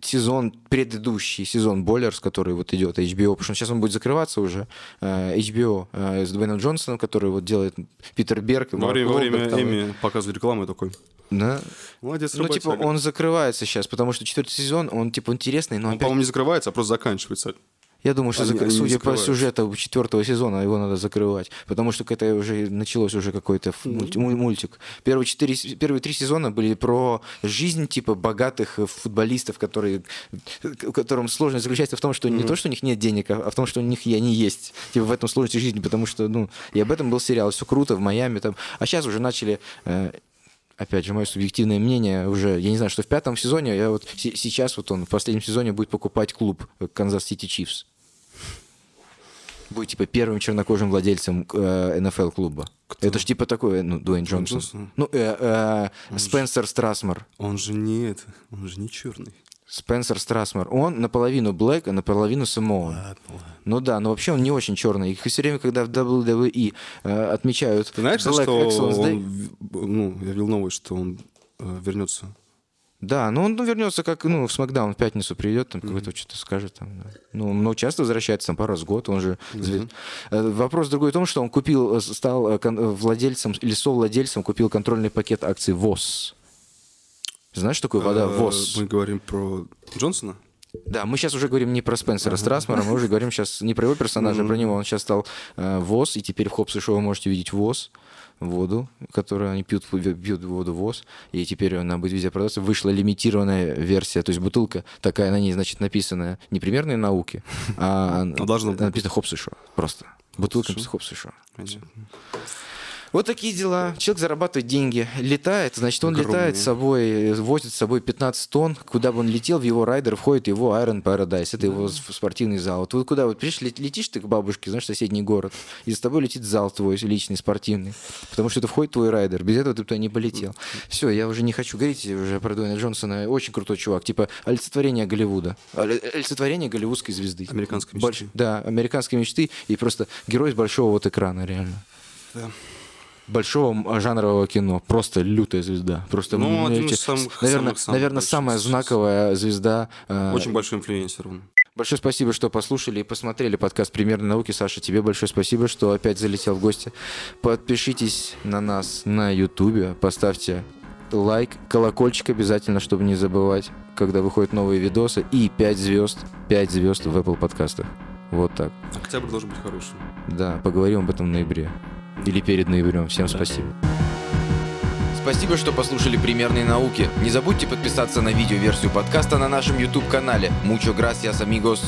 сезон, предыдущий сезон Боллерс, который вот идет HBO, потому что сейчас он будет закрываться уже, э, HBO э, с Дуэйном Джонсоном, который вот делает Питер Берг. Во время, во Уолберг время там. Эми показывали рекламу, такой, Да. молодец, Ну, типа, он закрывается сейчас, потому что четвертый сезон, он, типа, интересный, но Он, опять по-моему, не закрывается, а просто заканчивается. Я думаю, что Они- зак- они судя по сюжету четвертого сезона, его надо закрывать. Потому что это уже началось уже какой-то муль- мультик. Первые, четыре, первые три сезона были про жизнь типа богатых э, футболистов, которые, которым сложность заключается в том, что не то, что у них нет денег, а в том, что у них и они есть. Типа в этом сложности жизни, потому что, ну, и об этом был сериал. Все круто в Майами там. А сейчас уже начали э, опять же, мое субъективное мнение уже, я не знаю, что в пятом сезоне, я вот се- сейчас вот он в последнем сезоне будет покупать клуб Канзас Сити Чифс. Будет типа первым чернокожим владельцем э, НФЛ клуба. Это ж типа такой, ну, Дуэйн Джонсон. Джонсон? Ну, э, э, Спенсер Страсмор. Он же не это, он же не черный. Спенсер Страсмор. Он наполовину Блэк, а наполовину. Ладно, ладно. Ну да, но вообще он не очень черный. И все время, когда в WWE э, отмечают Ты знаешь, Black что Excellence он, Day- ну, я видел новость, что он э, вернется. Да, ну он ну, вернется, как ну, в Смакдаун в пятницу придет, там какой-то что-то скажет. Там, да. Ну, но часто возвращается, там, пару раз в год, он же... Э, Вопрос другой в том, что он купил, э, стал э, владельцем или совладельцем, купил контрольный пакет акций ВОЗ. Знаешь, что такое вода Э, ВОЗ? Мы говорим про Джонсона. Да, мы сейчас уже говорим не про Спенсера Страсмара, мы уже говорим сейчас не про его персонажа, а про него. Он сейчас стал э, ВОЗ, и теперь в Хопс и Шоу вы можете видеть ВОЗ, воду, которую они пьют, пьют воду ВОЗ, и теперь она будет везде продаваться. Вышла лимитированная версия, то есть бутылка такая, на ней, значит, написано не примерные науки, а быть. написано Хоббс и Шоу, просто. Бутылка Шоу. написано Хоббс и Шоу. Вот такие дела. Человек зарабатывает деньги, летает, значит, он Огромные. летает с собой, возит с собой 15 тонн. Куда бы он летел, в его райдер входит его Iron Paradise. Это его с- спортивный зал. Вот куда вот, придешь, лет- летишь ты к бабушке, знаешь, в соседний город, и с тобой летит зал твой личный, спортивный. Потому что это входит твой райдер. Без этого ты бы туда не полетел. Все, я уже не хочу говорить уже про Дуэйна Джонсона. Очень крутой чувак. Типа олицетворение Голливуда. Олицетворение голливудской звезды. Американской мечты. Больш- Да, американской мечты и просто герой с большого вот экрана, реально Да. Большого жанрового кино. Просто лютая звезда. Просто, Ну, один из самых- наверное, самых- самых наверное самая знаковая звезда. э, Очень большой инфлюенсер он. Большое спасибо, что послушали и посмотрели подкаст «Примерной науки». Саша, тебе большое спасибо, что опять залетел в гости. Подпишитесь на нас на Ютубе, поставьте лайк, колокольчик обязательно, чтобы не забывать, когда выходят новые видосы. И 5 звезд, 5 звезд в Apple подкастах. Вот так. Октябрь должен быть хорошим. Да, поговорим об этом в ноябре. Или перед ноябрем. Всем спасибо. Спасибо, что послушали «Примерные науки». Не забудьте подписаться на видеоверсию подкаста на нашем YouTube-канале. Mucho gracias, amigos.